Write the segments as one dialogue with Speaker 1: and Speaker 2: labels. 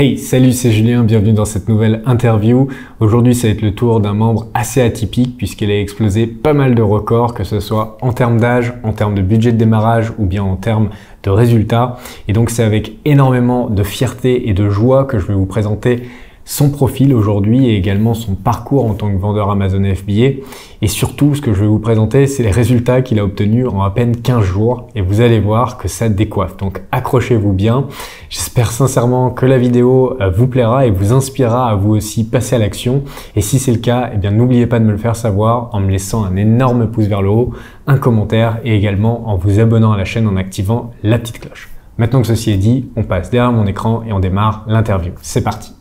Speaker 1: Hey, salut, c'est Julien, bienvenue dans cette nouvelle interview. Aujourd'hui, ça va être le tour d'un membre assez atypique puisqu'il a explosé pas mal de records, que ce soit en termes d'âge, en termes de budget de démarrage ou bien en termes de résultats. Et donc, c'est avec énormément de fierté et de joie que je vais vous présenter son profil aujourd'hui et également son parcours en tant que vendeur Amazon FBA. Et surtout, ce que je vais vous présenter, c'est les résultats qu'il a obtenus en à peine 15 jours. Et vous allez voir que ça décoiffe. Donc accrochez-vous bien. J'espère sincèrement que la vidéo euh, vous plaira et vous inspirera à vous aussi passer à l'action. Et si c'est le cas, eh bien n'oubliez pas de me le faire savoir en me laissant un énorme pouce vers le haut, un commentaire et également en vous abonnant à la chaîne en activant la petite cloche. Maintenant que ceci est dit, on passe derrière mon écran et on démarre l'interview. C'est parti.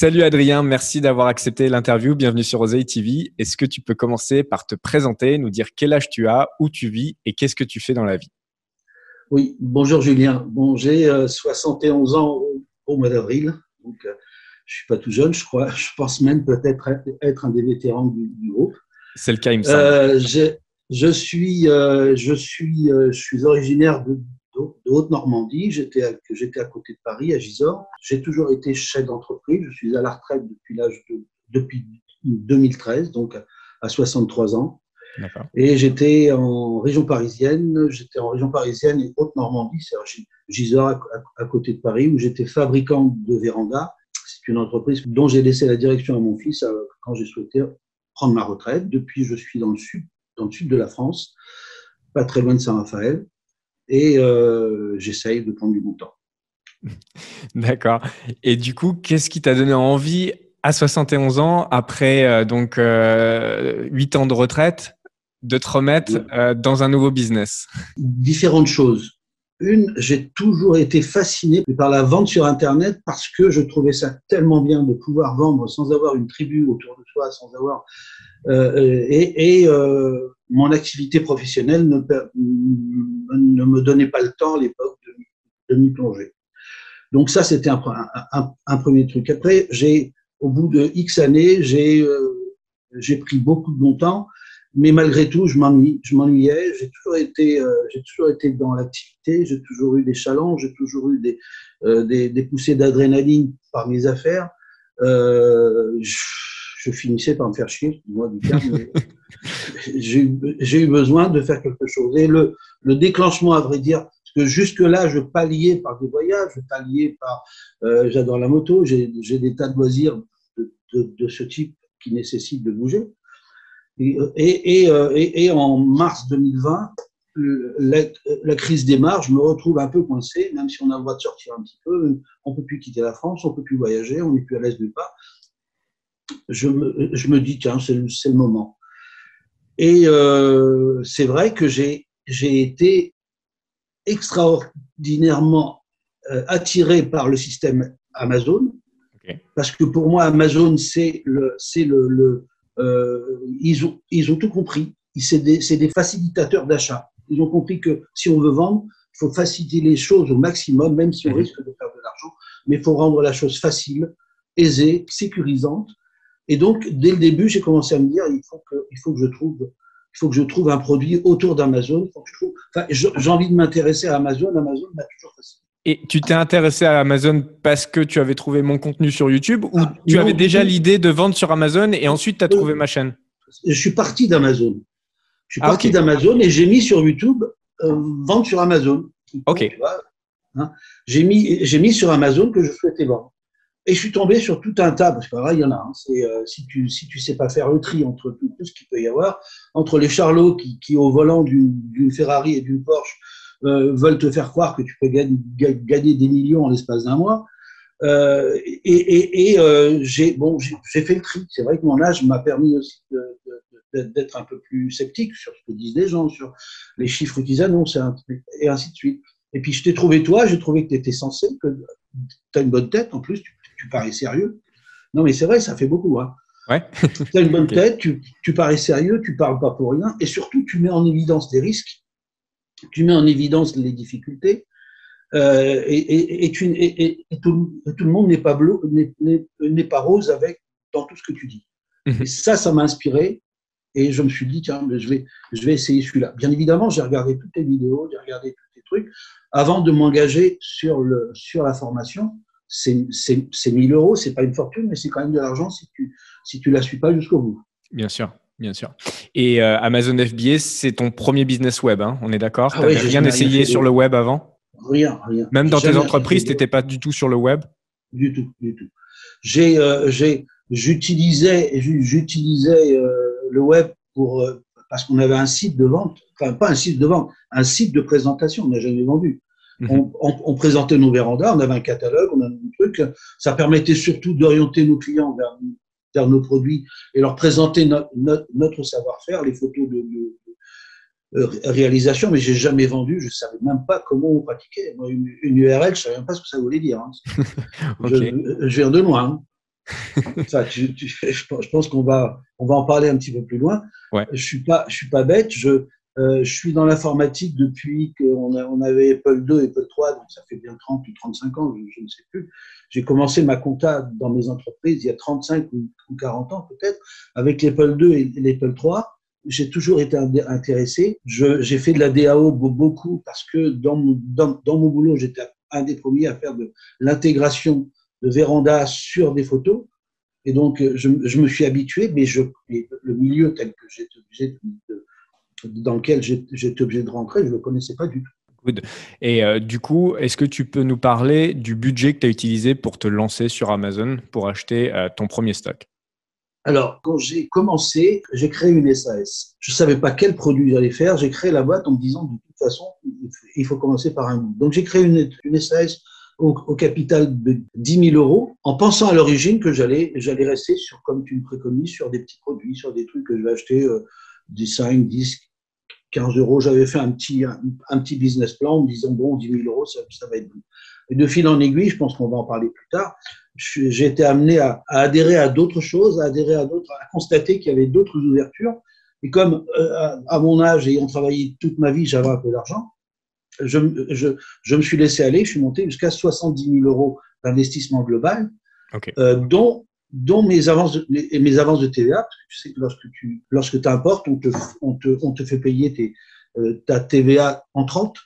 Speaker 1: Salut Adrien, merci d'avoir accepté l'interview. Bienvenue sur Oseille TV. Est-ce que tu peux commencer par te présenter, nous dire quel âge tu as, où tu vis et qu'est-ce que tu fais dans la vie?
Speaker 2: Oui, bonjour Julien. Bon, j'ai 71 euh, ans au, mois d'avril, donc euh, je suis pas tout jeune, je crois. Je pense même peut-être être un des vétérans du, groupe.
Speaker 1: C'est le cas, il me semble.
Speaker 2: Euh, je suis, je suis, je suis originaire de, de Haute-Normandie. J'étais à, j'étais à côté de Paris, à Gisors. J'ai toujours été chef d'entreprise. Je suis à la retraite depuis l'âge de, depuis 2013, donc à 63 ans. Et j'étais en région parisienne. J'étais en région parisienne et Haute-Normandie, c'est Gisors à, côté de Paris, où j'étais fabricant de véranda. C'est une entreprise dont j'ai laissé la direction à mon fils euh, quand j'ai souhaité prendre ma retraite. Depuis, je suis dans le sud, dans le sud de la France, pas très loin de Saint-Raphaël et euh, j'essaye de prendre du bon temps.
Speaker 1: D'accord. Et du coup, qu'est-ce qui t'a donné envie à 71 ans, après euh, donc euh, 8 ans de retraite, de te remettre euh, dans un nouveau business?
Speaker 2: Différentes choses. Une, j'ai toujours été fasciné par la vente sur Internet parce que je trouvais ça tellement bien de pouvoir vendre sans avoir une tribu autour de soi, sans avoir euh, et, et euh, mon activité professionnelle ne, me donnait pas le temps à l'époque de, m'y plonger. Donc ça, c'était un, premier truc. Après, j'ai, au bout de X années, j'ai euh, pris beaucoup de mon temps, mais malgré tout, je m'ennuyais. J'ai toujours été, euh, j'ai toujours été dans l'activité. J'ai toujours eu des challenges, j'ai toujours eu des, euh, poussées d'adrénaline par mes affaires. Je finissais par me faire chier, moi du terme. j'ai eu besoin de faire quelque chose. Et le, le déclenchement, à vrai dire, parce que jusque-là, je palliais par des voyages, je palliais par. Euh, J'adore la moto, j'ai des tas de loisirs de, ce type qui nécessitent de bouger. Et, euh, en mars 2020, la, crise démarre, je me retrouve un peu coincé, même si on a le droit de sortir un petit peu, on peut plus quitter la France, on peut plus voyager, on n'est plus à l'aise nulle part je me, je me dis, tiens, c'est le, moment. Et euh, c'est vrai que j'ai été extraordinairement euh, attiré par le système Amazon, okay. parce que pour moi, Amazon, c'est le, c'est le, le euh, ils, ont, ils ont tout compris. C'est des, des facilitateurs d'achat. Ils ont compris que si on veut vendre, il faut faciliter les choses au maximum, même si on mmh. risque de faire de l'argent, mais il faut rendre la chose facile, aisée, sécurisante. Et donc, dès le début, j'ai commencé à me dire, il faut que, il faut que je trouve, il faut que je trouve un produit autour d'Amazon. Enfin, j'ai envie de m'intéresser à Amazon. Amazon m'a toujours fasciné.
Speaker 1: Et tu t'es intéressé à Amazon parce que tu avais trouvé mon contenu sur YouTube ou ah, tu non, avais déjà l'idée de vendre sur Amazon et ensuite tu as trouvé ma chaîne?
Speaker 2: Je suis parti d'Amazon. Je suis ah, parti okay. d'Amazon et j'ai mis sur YouTube euh, vendre sur Amazon.
Speaker 1: Ok.
Speaker 2: Hein j'ai mis, j'ai mis sur Amazon que je souhaitais vendre. Et je suis tombé sur tout un tas, parce que là, il y en a. Hein, c'est, euh, si tu si tu sais pas faire le tri entre tout, ce qu'il peut y avoir, entre les charlots qui, qui au volant d'une Ferrari et d'une Porsche euh, veulent te faire croire que tu peux gagner, des millions en l'espace d'un mois. Euh, et j'ai bon, fait le tri. C'est vrai que mon âge m'a permis aussi d'être un peu plus sceptique sur ce que disent les gens, sur les chiffres qu'ils annoncent, et ainsi de suite. Et puis je t'ai trouvé toi, j'ai trouvé que tu étais censé, que tu as une bonne tête en plus, tu parais sérieux. Non, mais c'est vrai, ça fait beaucoup. Hein.
Speaker 1: Ouais.
Speaker 2: tu as une bonne okay. tête, tu, tu parais sérieux, tu parles pas pour rien, et surtout, tu mets en évidence des risques, tu mets en évidence les difficultés, euh, et, et, et, tu, et, tout, tout, le monde n'est pas bleu, n'est pas rose avec dans tout ce que tu dis.
Speaker 1: Mhm.
Speaker 2: Et ça, ça m'a inspiré, et je me suis dit, tiens, je vais, je vais essayer celui-là. Bien évidemment, j'ai regardé toutes les vidéos, j'ai regardé tous les trucs, avant de m'engager sur, le, sur la formation c'est 1000 euros, c'est pas une fortune, mais c'est quand même de l'argent si tu si tu la suis pas jusqu'au bout.
Speaker 1: Bien sûr. Bien sûr. Et euh, Amazon FBA, c'est ton premier business web, hein, on est d'accord? Ah Tu n'avais rien essayé sur le web avant?
Speaker 2: Rien, rien.
Speaker 1: Même dans tes entreprises, tu n'étais pas du tout sur le web?
Speaker 2: Du tout, du tout. J'ai, euh, j'utilisais, j'utilisais euh, le web pour parce qu'on avait un site de vente, enfin pas un site de vente, un site de présentation. On n'a jamais vendu. Mhm. On, présentait nos vérandas, on avait un catalogue, on avait un truc. Ça permettait surtout d'orienter nos clients vers, vers, nos produits et leur présenter notre, savoir-faire, les photos de, réalisation, mais j'ai jamais vendu, je savais même pas comment on pratiquait. une, URL, je savais même pas ce que ça voulait dire. Hein. je, viens de loin. Hein. je pense qu'on va, on va en parler un petit peu plus loin. Je suis pas, je suis pas bête. Je, euh, je suis dans l'informatique depuis qu'on on avait Apple 2 et Apple 3, donc ça fait bien 30 ou 35 ans, je, ne sais plus. J'ai commencé ma compta dans mes entreprises il y a 35 ou 40 ans peut-être, avec l'Apple 2 et l'Apple 3. J'ai toujours été intéressé. J'ai fait de la DAO beaucoup parce que dans mon, boulot, j'étais un des premiers à faire de l'intégration de véranda sur des photos. Et donc, je, me suis habitué, mais le milieu tel que j'étais obligé de, dans lequel j'étais obligé de rentrer, je ne le connaissais pas du tout.
Speaker 1: Et euh, du coup, est-ce que tu peux nous parler du budget que tu as utilisé pour te lancer sur Amazon pour acheter euh, ton premier stock?
Speaker 2: Alors, quand j'ai commencé, j'ai créé une SAS. Je ne savais pas quel produit j'allais faire. J'ai créé la boîte en me disant, de toute façon, il faut commencer par un. Donc, j'ai créé une, une SAS au, capital de 10 000 euros, en pensant à l'origine que j'allais j'allais rester sur, comme tu me préconises, sur des petits produits, sur des trucs que je vais acheter euh, des 5, 10, 15 euros, j'avais fait un petit, un, petit business plan en me disant, bon, 10 000 euros, ça, ça va être bon. Et de fil en aiguille, je pense qu'on va en parler plus tard, j'ai été amené à, adhérer à d'autres choses, à adhérer à d'autres, à constater qu'il y avait d'autres ouvertures. Et comme euh, à mon âge, ayant travaillé toute ma vie, j'avais un peu d'argent, je, je, je, me suis laissé aller, je suis monté jusqu'à 70 000 euros d'investissement global, euh, dont dont mes avances de, mes avances de TVA, parce que tu sais que lorsque tu lorsque importes, on te, on, te, on te fait payer tes, euh, ta TVA en 30.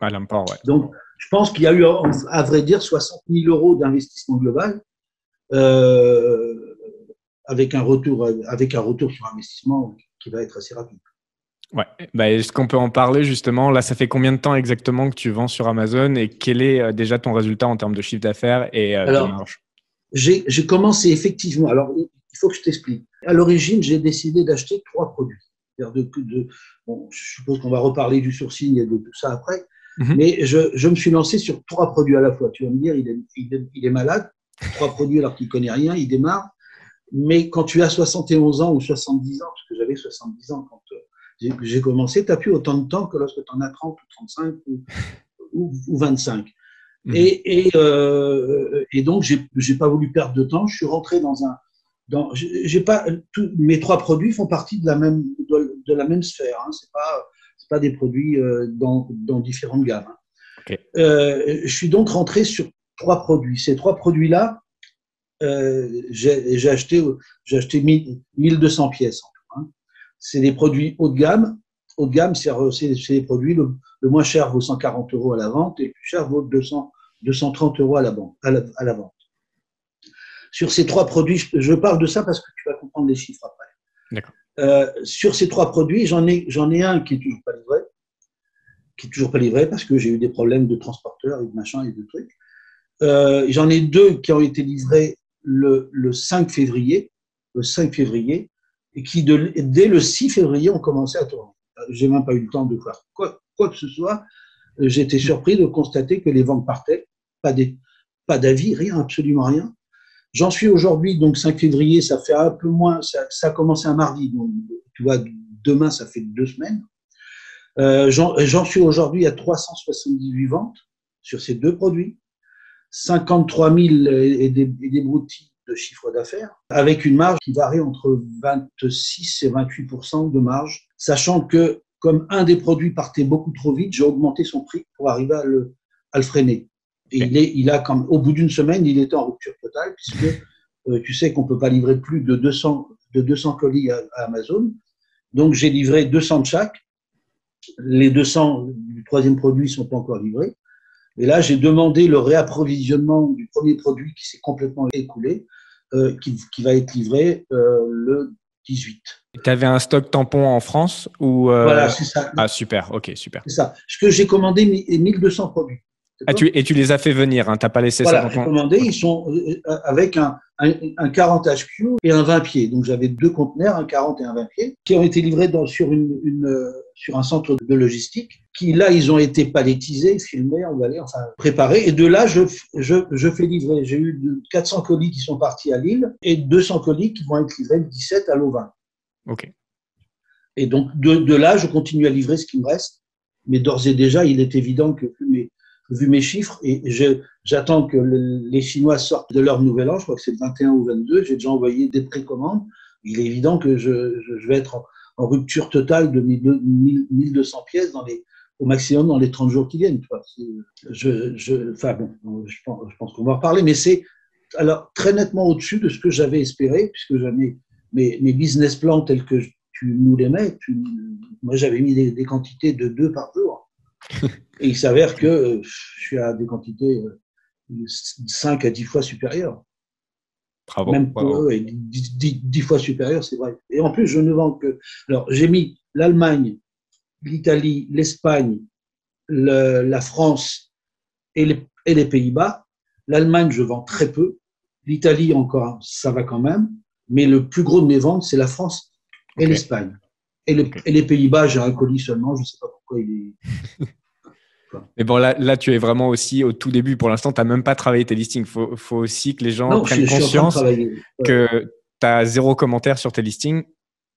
Speaker 1: À l'import, ouais.
Speaker 2: Donc, je pense qu'il y a eu, à vrai dire, 60 000 euros d'investissement global, euh, avec, un retour, avec un retour sur investissement qui va être assez rapide.
Speaker 1: Ouais. Bah, Est-ce qu'on peut en parler justement? Là, ça fait combien de temps exactement que tu vends sur Amazon et quel est euh, déjà ton résultat en termes de chiffre d'affaires et de marge?
Speaker 2: J'ai commencé effectivement. Alors, il faut que je t'explique. À l'origine, j'ai décidé d'acheter trois produits. De, de, bon, je suppose qu'on va reparler du sourcing et de tout ça après. Mhm. Mais je, je, me suis lancé sur trois produits à la fois. Tu vas me dire, il est, il est, malade. Trois produits alors qu'il connaît rien, il démarre. Mais quand tu as 71 ans ou 70 ans, parce que j'avais 70 ans quand euh, j'ai commencé, tu n'as plus autant de temps que lorsque tu en as 30 ou 35 ou, ou, ou 25. Mhm. Et, et, euh, et, donc, j'ai pas voulu perdre de temps. Je suis rentré dans un. Dans, j'ai pas, tous mes trois produits font partie de la même, de, la même sphère. Hein. Ce pas, pas des produits euh, dans, dans différentes gammes. Hein. Euh, je suis donc rentré sur trois produits. Ces trois produits-là, euh, j'ai acheté, j'ai acheté 1200 pièces en tout. Hein. C'est des produits haut de gamme. Haut de gamme, c'est des produits, le, le moins cher vaut 140 euros à la vente et le plus cher vaut 200, 230 euros à la, à, la, vente. Sur ces trois produits, je parle de ça parce que tu vas comprendre les chiffres après. Euh, sur ces trois produits, j'en ai, un qui est toujours pas livré, qui est toujours pas livré parce que j'ai eu des problèmes de transporteur et de machin et de trucs. Euh, j'en ai deux qui ont été livrés le, le 5 février, le 5 février, et qui dès le 6 février ont commencé à tourner. J'ai même pas eu le temps de voir quoi, quoi que ce soit, euh, j'étais surpris de constater que les ventes partaient, pas pas d'avis, rien, absolument rien. J'en suis aujourd'hui, donc 5 février, ça fait un peu moins, ça, a commencé un mardi, donc tu vois, demain, ça fait deux semaines. Euh, j'en suis aujourd'hui à 378 ventes sur ces deux produits, 53 000 et des, et broutilles de chiffre d'affaires, avec une marge qui varie entre 26 et 28% de marge, sachant que comme un des produits partait beaucoup trop vite, j'ai augmenté son prix pour arriver à le, à le freiner. Et il, est, il a, comme, au bout d'une semaine, il était en rupture totale, puisque euh, tu sais qu'on ne peut pas livrer plus de 200, de 200 colis à, Amazon. Donc, j'ai livré 200 de chaque. Les 200 du troisième produit ne sont pas encore livrés. Et là, j'ai demandé le réapprovisionnement du premier produit qui s'est complètement écoulé, euh, qui, qui, va être livré euh, le 18.
Speaker 1: Tu avais un stock tampon en France ou
Speaker 2: euh... Voilà, c'est ça.
Speaker 1: Ah, super, ok, super.
Speaker 2: C'est ça. Ce que j'ai commandé 1200 produits.
Speaker 1: Ah, tu, et tu les as fait venir, hein, tu n'as pas laissé
Speaker 2: voilà,
Speaker 1: ça
Speaker 2: dans ton... commandé, ils sont euh, avec un, un, un, 40 HQ et un 20 pieds. Donc j'avais deux conteneurs, un 40 et un 20 pieds, qui ont été livrés dans, sur, une, une, euh, sur un centre de logistique, qui là, ils ont été palettisés, filmés, emballés, enfin préparés. Et de là, je, je, je fais livrer. J'ai eu 400 colis qui sont partis à Lille et 200 colis qui vont être livrés le 17 à Louvain.
Speaker 1: OK.
Speaker 2: Et donc de, de là, je continue à livrer ce qui me reste. Mais d'ores et déjà, il est évident que mes, vu mes chiffres, et j'attends que le, les Chinois sortent de leur nouvel an, je crois que c'est le 21 ou 22, j'ai déjà envoyé des précommandes. Il est évident que je, vais être en, rupture totale de 1200 pièces au maximum dans les 30 jours qui viennent. Je, enfin bon, je pense, qu'on va en reparler, mais c'est alors très nettement au-dessus de ce que j'avais espéré, puisque j'avais mes, business plans tels que tu nous les mets, moi j'avais mis des, des, quantités de deux par jour. Et il s'avère que je suis à des quantités 5 à 10 fois supérieures.
Speaker 1: Bravo.
Speaker 2: Même pour
Speaker 1: bravo.
Speaker 2: eux, 10, 10, 10, fois supérieures, c'est vrai. Et en plus, je ne vends que. Alors, j'ai mis l'Allemagne, l'Italie, l'Espagne, le, la France et les, et les Pays-Bas. L'Allemagne, je vends très peu. L'Italie, encore, ça va quand même. Mais le plus gros de mes ventes, c'est la France et okay. l'Espagne. Et, le, okay. et, les Pays-Bas, j'ai un colis seulement, je ne sais pas pourquoi il est.
Speaker 1: Mais bon, là, là, tu es vraiment aussi au tout début. Pour l'instant, tu n'as même pas travaillé tes listings. Il faut, faut, aussi que les gens non, prennent
Speaker 2: je,
Speaker 1: conscience
Speaker 2: ouais.
Speaker 1: que tu as zéro commentaire sur tes listings.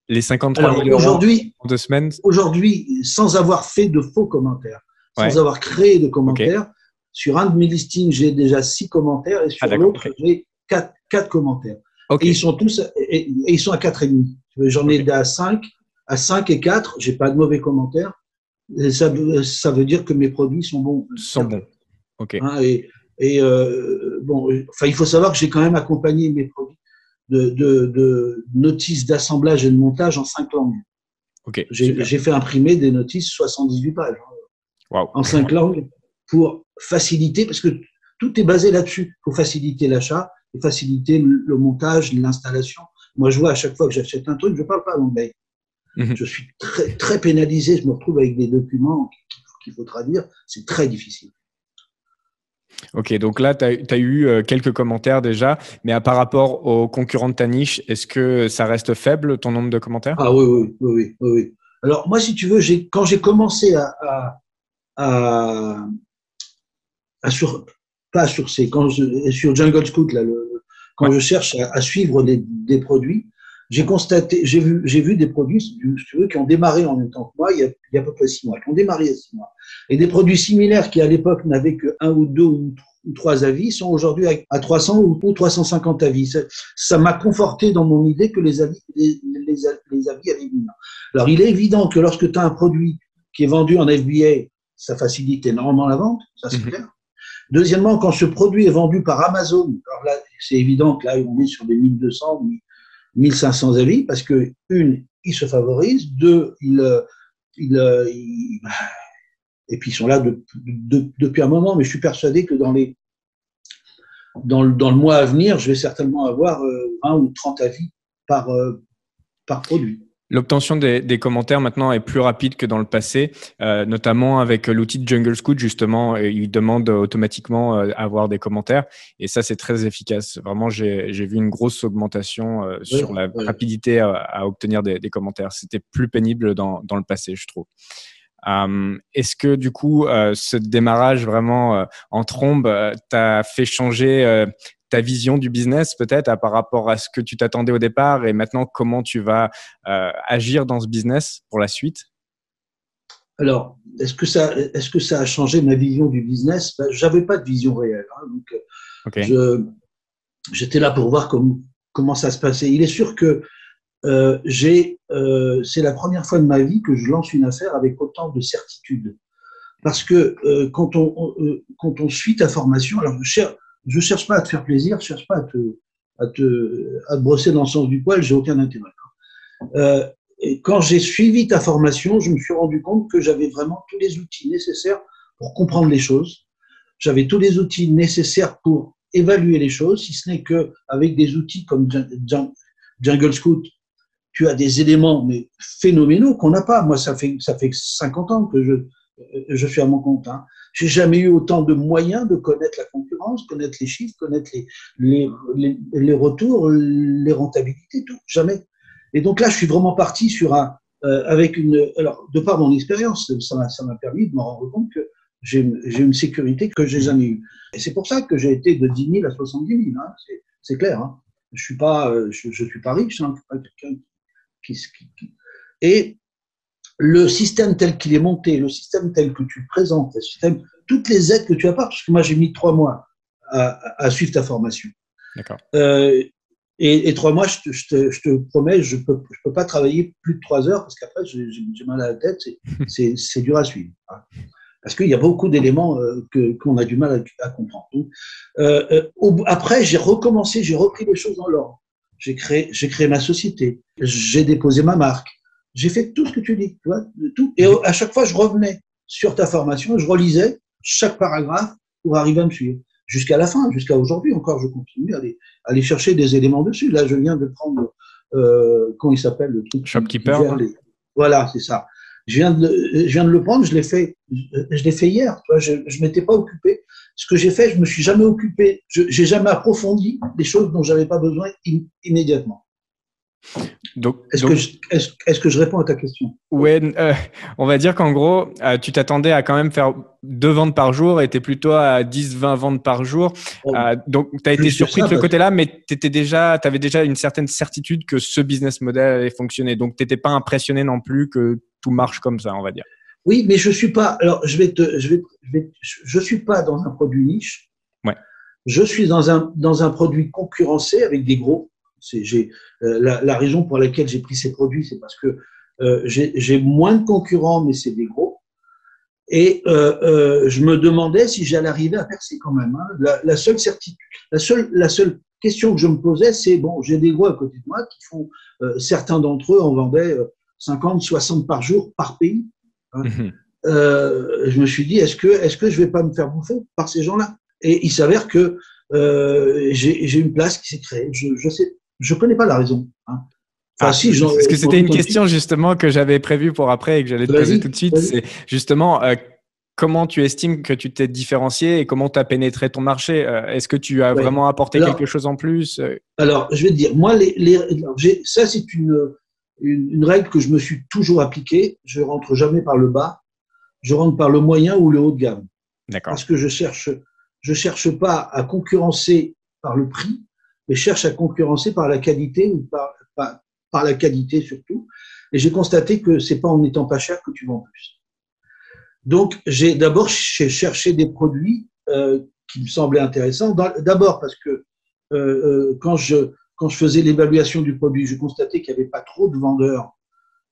Speaker 1: Les 53
Speaker 2: Alors,
Speaker 1: 000 euros
Speaker 2: en
Speaker 1: deux semaines.
Speaker 2: Aujourd'hui, sans avoir fait de faux commentaires, sans avoir créé de commentaires, okay. sur un de mes listings, j'ai déjà six commentaires et sur ah, l'autre, j'ai quatre, quatre commentaires. Okay. Et ils sont tous et, et ils sont à quatre et demi. J'en ai à 5, à 5 et 4, j'ai pas de mauvais commentaires. Et ça, ça veut dire que mes produits sont bons.
Speaker 1: Sont bons. OK.
Speaker 2: Hein, et et euh, bon, enfin, il faut savoir que j'ai quand même accompagné mes produits de, de, de notices d'assemblage et de montage en cinq langues.
Speaker 1: OK.
Speaker 2: J'ai fait imprimer des notices 78 pages
Speaker 1: wow.
Speaker 2: en cinq langues pour faciliter, parce que tout est basé là-dessus, pour faciliter l'achat et faciliter le montage, l'installation. Moi, je vois à chaque fois que j'achète un truc, je parle pas anglais.
Speaker 1: Mhm.
Speaker 2: Mmh. Je suis très, très pénalisé. Je me retrouve avec des documents qu'il faut traduire. C'est très difficile.
Speaker 1: Ok, donc là, tu as, as, eu euh, quelques commentaires déjà, mais à, par rapport aux concurrents de ta niche, est-ce que ça reste faible, ton nombre de commentaires?
Speaker 2: Ah oui, oui, oui, oui, oui. Alors, moi, si tu veux, quand j'ai commencé à, à, à, à, sur, pas quand je, sur Jungle Scout, là, le, quand ouais. je cherche à, suivre des, des produits, j'ai constaté, j'ai vu, j'ai vu des produits, si tu veux, qui ont démarré en même temps que moi, il y a, il y a à peu près six mois, qui ont démarré il y a six mois. Et des produits similaires qui, à l'époque, n'avaient que un ou deux ou, trois avis, sont aujourd'hui à 300 ou, ou 350 avis. Ça m'a conforté dans mon idée que les avis, les, les, les avis avaient une Alors, il est évident que lorsque tu as un produit qui est vendu en FBA, ça facilite énormément la vente, ça c'est mm -hmm. clair. Deuxièmement, quand ce produit est vendu par Amazon, alors là, c'est évident que là, on est sur des 1200, 1500 avis parce que, une, ils se favorisent, deux, ils, ils, ils, et puis ils sont là de, de, depuis un moment, mais je suis persuadé que dans les dans le, dans le mois à venir, je vais certainement avoir 20 ou 30 avis par, par produit.
Speaker 1: L'obtention des, des, commentaires maintenant est plus rapide que dans le passé, euh, notamment avec l'outil de Jungle Scout, justement, il demande automatiquement euh, avoir des commentaires et ça, c'est très efficace. Vraiment, j'ai vu une grosse augmentation euh, oui, sur la oui. rapidité à, à, obtenir des, des commentaires. C'était plus pénible dans, dans, le passé, je trouve. Euh, Est-ce que du coup, euh, ce démarrage vraiment euh, en trombe t'a fait changer ta vision du business peut-être par rapport à ce que tu t'attendais au départ et maintenant comment tu vas euh, agir dans ce business pour la suite?
Speaker 2: Alors, est-ce que, ça, est que ça a changé ma vision du business? Ben, J'avais pas de vision réelle. Hein, donc,
Speaker 1: okay.
Speaker 2: j'étais là pour voir comme, comment ça se passait. Il est sûr que euh, j'ai, euh, c'est la première fois de ma vie que je lance une affaire avec autant de certitude. Parce que euh, quand, on, quand on suit ta formation, alors cherche, je cherche pas à te faire plaisir, je cherche pas à te, à te, à te brosser dans le sens du poil, j'ai aucun intérêt. Euh, quand j'ai suivi ta formation, je me suis rendu compte que j'avais vraiment tous les outils nécessaires pour comprendre les choses, j'avais tous les outils nécessaires pour évaluer les choses, si ce n'est que avec des outils comme Jungle Scout, tu as des éléments mais phénoménaux qu'on n'a pas. Moi, ça fait ça fait 50 ans que je je suis à mon compte. Hein. J'ai jamais eu autant de moyens de connaître la concurrence, connaître les chiffres, connaître les les, les, les retours, les rentabilités, tout. Jamais. Et donc là, je suis vraiment parti sur un euh, avec une alors de par mon expérience, ça m'a permis de me rendre compte que j'ai une sécurité que j'ai jamais eue. Et c'est pour ça que j'ai été de 10 000 à 70 000. Hein. C'est clair. Hein. Je suis pas, euh, je, je suis pas riche. Hein. Pas quelqu'un qui, qui, qui, Et le système tel qu'il est monté, le système tel que tu présentes, le système, toutes les aides que tu as pas, parce que moi j'ai mis trois mois à, à, suivre ta formation.
Speaker 1: D'accord.
Speaker 2: Euh, et, et, trois mois, je te, je te, je te promets, je peux, je peux pas travailler plus de trois heures parce qu'après j'ai mal à la tête, c'est dur à suivre. Hein parce qu'il y a beaucoup d'éléments euh, qu'on a du mal à, à comprendre. Donc, euh, euh, au, après, j'ai recommencé, j'ai repris les choses dans l'ordre. J'ai créé, j'ai créé ma société, j'ai déposé ma marque, j'ai fait tout ce que tu dis, tu vois, tout. Et à chaque fois, je revenais sur ta formation, je relisais chaque paragraphe pour arriver à me suivre. Jusqu'à la fin, jusqu'à aujourd'hui encore, je continue à aller, à aller chercher des éléments dessus. Là, je viens de prendre, euh, comment il s'appelle le truc
Speaker 1: Shopkeeper.
Speaker 2: Les... Voilà, c'est ça. Je viens, de, je viens de le prendre, je l'ai fait, je l'ai fait hier. Tu vois, je ne m'étais pas occupé. Ce que j'ai fait, je me suis jamais occupé. Je n'ai jamais approfondi des choses dont j'avais pas besoin immédiatement.
Speaker 1: Donc,
Speaker 2: est-ce que, je réponds à ta question?
Speaker 1: Ouais, euh, on va dire qu'en gros, euh, tu t'attendais à quand même faire deux ventes par jour et tu es plutôt à 10-20 ventes par jour. Oh, euh, donc, tu as été surpris de ce côté-là, mais tu déjà, avais déjà une certaine certitude que ce business model allait fonctionner. Donc, tu n'étais pas impressionné non plus que tout marche comme ça, on va dire.
Speaker 2: Oui, mais je suis pas. Alors, je vais te, je vais, je, vais, je suis pas dans un produit niche.
Speaker 1: Ouais.
Speaker 2: Je suis dans un dans un produit concurrencé avec des gros. C'est j'ai euh, la, la, raison pour laquelle j'ai pris ces produits, c'est parce que euh, j'ai moins de concurrents, mais c'est des gros. Et euh, euh, je me demandais si j'allais arriver à percer quand même. Hein. La, la, seule certitude, la seule, la seule question que je me posais, c'est bon, j'ai des gros à côté de moi qui font. Certains d'entre eux en vendaient 50, 60 par jour par pays. Hein. Euh, je me suis dit, est-ce que, est-ce que je vais pas me faire bouffer par ces gens-là? Et il s'avère que j'ai une place qui s'est créée. Je, je sais, je connais pas la raison. Hein.
Speaker 1: Enfin, ah, si, parce que c'était une question justement que j'avais prévue pour après et que j'allais te poser tout de suite. C'est justement euh, comment tu estimes que tu t'es différencié et comment tu as pénétré ton marché. Euh, est-ce que tu as ouais. vraiment apporté alors, quelque chose en plus
Speaker 2: Alors, je vais te dire, moi, les, les, ça c'est une une, une, règle que je me suis toujours appliquée. Je rentre jamais par le bas. Je rentre par le moyen ou le haut de gamme.
Speaker 1: D'accord.
Speaker 2: Parce que je cherche, je cherche pas à concurrencer par le prix, mais cherche à concurrencer par la qualité ou par, par, par la qualité surtout. Et j'ai constaté que c'est pas en étant pas cher que tu vends plus. Donc, j'ai d'abord cherché des produits euh, qui me semblaient intéressants. D'abord parce que euh, euh, quand je quand je faisais l'évaluation du produit, je constatais qu'il n'y avait pas trop de vendeurs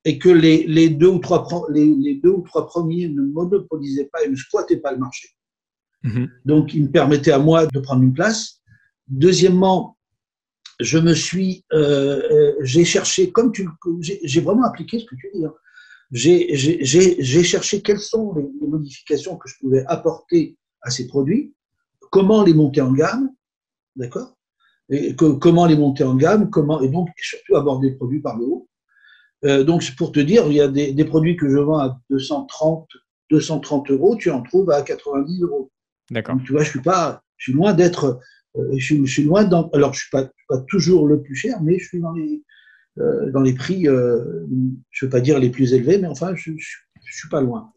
Speaker 2: et que les, les, deux ou trois, les, les, deux ou trois premiers ne monopolisaient pas et ne squattaient pas le marché.
Speaker 1: Mmh.
Speaker 2: Donc, ils me permettaient à moi de prendre une place. Deuxièmement, je me suis, euh, j'ai cherché, comme tu, j'ai vraiment appliqué ce que tu dis. Hein. J'ai cherché quelles sont les, les modifications que je pouvais apporter à ces produits, comment les monter en gamme, d'accord comment les monter en gamme, comment, et donc surtout aborder les produits par le haut. Euh, donc, pour te dire, il y a des, des, produits que je vends à 230, 230 euros, tu en trouves à 90 euros.
Speaker 1: D'accord.
Speaker 2: Tu vois, je suis pas, je suis loin d'être, euh, je, suis, je, suis loin dans, alors je suis pas, pas toujours le plus cher, mais je suis dans les, euh, dans les prix, euh, je veux pas dire les plus élevés, mais enfin, je, je, je suis pas loin.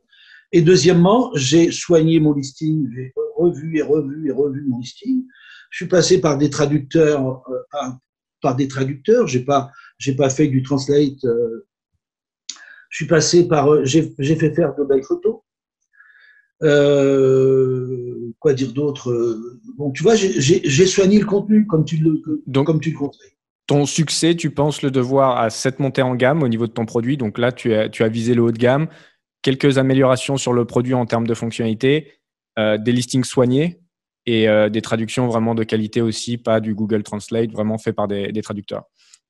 Speaker 2: Et deuxièmement, j'ai soigné mon listing, j'ai revu et revu et revu mon listing. Je suis passé par des traducteurs, euh, par, des traducteurs. J'ai pas, j'ai pas fait du translate. Euh, je suis passé par, euh, j'ai fait faire de belles photos. Euh, quoi dire d'autre Bon, tu vois, j'ai soigné le contenu comme tu le,
Speaker 1: Donc,
Speaker 2: comme tu le conseilles.
Speaker 1: Ton succès, tu penses le devoir à cette montée en gamme au niveau de ton produit. Donc là, tu as, tu as visé le haut de gamme, quelques améliorations sur le produit en termes de fonctionnalité, euh, des listings soignés et euh, des traductions vraiment de qualité aussi, pas du Google Translate, vraiment fait par des, des traducteurs.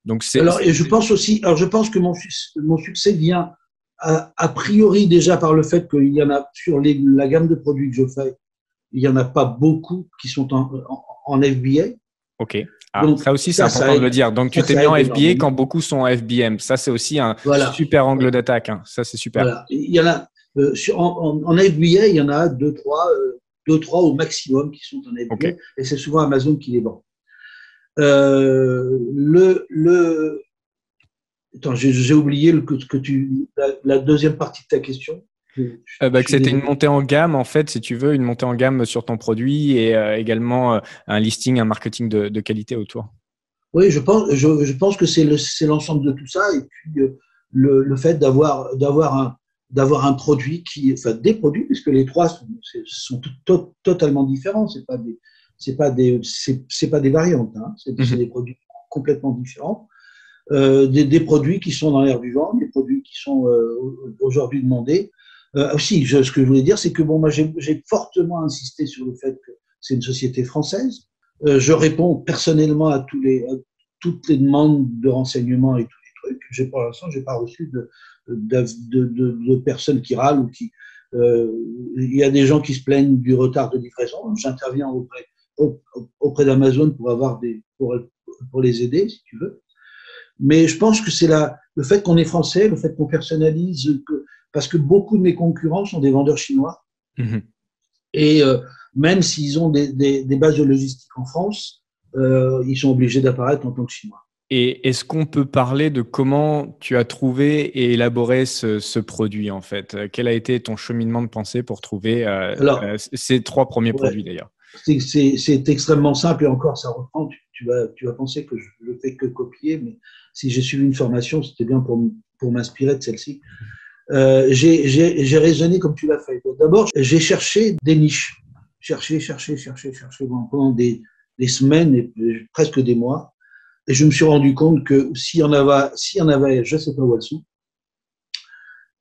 Speaker 2: Donc c'est. Alors et je pense aussi, alors je pense que mon, mon succès vient a, a, priori déjà par le fait qu'il y en a sur les, la gamme de produits que je fais, il n'y en a pas beaucoup qui sont en, en, FBA.
Speaker 1: Ok. Ah, ça aussi, c'est important de le dire. Donc, tu t'es mis en FBA quand beaucoup sont en FBM. Ça, c'est aussi un super angle d'attaque. Hein. Ça, c'est super.
Speaker 2: Voilà. Il y en a, euh, en, en, FBA, il y en a deux, trois, euh, deux, trois au maximum qui sont en FBA. Et c'est souvent Amazon qui les vend. Euh, le, le... Attends, j'ai oublié le, que, tu, la, deuxième partie de ta question.
Speaker 1: Euh, bah, que c'était une montée en gamme, en fait, si tu veux, une montée en gamme sur ton produit et euh, également euh, un listing, un marketing de, qualité autour.
Speaker 2: Oui, je pense, je, je pense que c'est l'ensemble de tout ça et puis le, le, fait d'avoir un, d'avoir un produit qui, enfin des produits, puisque les trois sont, sont totalement différents. C'est pas des, c'est pas des, c'est pas des variantes. Hein. C'est mhm. des produits complètement différents. Euh, des, des, produits qui sont dans l'air du vent, des produits qui sont aujourd'hui demandés, euh, aussi, ce que je voulais dire, c'est que bon, moi, j'ai fortement insisté sur le fait que c'est une société française. Euh, je réponds personnellement à, tous les, toutes les demandes de renseignements et tous les trucs. J'ai pour l'instant, j'ai pas reçu de de, de, de, personnes qui râlent ou qui. Euh, il y a des gens qui se plaignent du retard de livraison. J'interviens auprès auprès d'Amazon pour avoir des pour, pour les aider, si tu veux. Mais je pense que c'est le fait qu'on est français, le fait qu'on personnalise, que parce que beaucoup de mes concurrents sont des vendeurs chinois. Mhm. Et euh, même s'ils ont des, bases de logistique en France, euh, ils sont obligés d'apparaître en tant que chinois.
Speaker 1: Et est-ce qu'on peut parler de comment tu as trouvé et élaboré ce, produit en fait? Quel a été ton cheminement de pensée pour trouver euh, ces trois premiers produits d'ailleurs?
Speaker 2: C'est extrêmement simple et encore ça reprend. Tu, vas, tu vas penser que je ne fais que copier, mais si j'ai suivi une formation, c'était bien pour, pour m'inspirer de celle-ci. Euh, j'ai raisonné comme tu l'as fait. D'abord, j'ai cherché des niches. Cherché, cherché, cherché, cherché pendant des, des, semaines et presque des mois. Et je me suis rendu compte que s'il y en avait, y en avait, je sais pas où elles sont,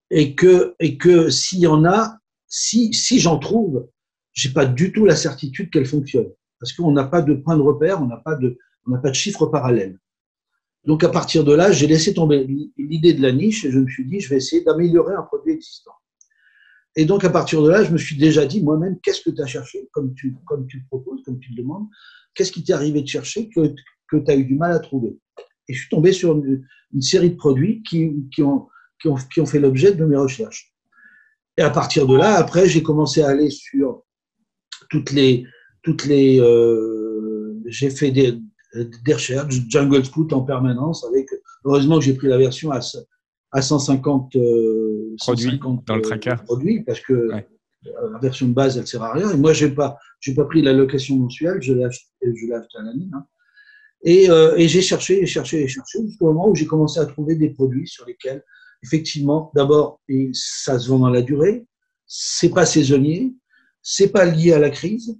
Speaker 2: et que, et que s'il y en a, si, si j'en trouve, j'ai pas du tout la certitude qu'elles fonctionnent. Parce qu'on n'a pas de point de repère, on n'a pas de, on n'a pas de chiffre parallèle. Donc à partir de là, j'ai laissé tomber l'idée de la niche et je me suis dit, je vais essayer d'améliorer un produit existant. Et donc à partir de là, je me suis déjà dit moi-même, qu'est-ce que tu as cherché, comme tu, comme tu le proposes, comme tu le demandes, qu'est-ce qui t'est arrivé de chercher que, que tu as eu du mal à trouver? Et je suis tombé sur une, série de produits qui, ont, qui, ont, qui ont fait l'objet de mes recherches. Et à partir de là, après, j'ai commencé à aller sur toutes les, toutes les, euh, j'ai fait des, des recherches, Jungle Scout en permanence. Avec, heureusement que j'ai pris la version à, à 150, euh,
Speaker 1: produits dans le tracker.
Speaker 2: Euh, produits, parce que euh, la version de base, elle sert à rien. Et moi, j'ai pas, j'ai pas pris la location mensuelle, je l'ai acheté, je l'ai acheté à la mine. Hein. Et, et j'ai cherché, et cherché, et cherché, jusqu'au moment où j'ai commencé à trouver des produits sur lesquels, effectivement, d'abord, ça se vend dans la durée, c'est pas saisonnier, c'est pas lié à la crise,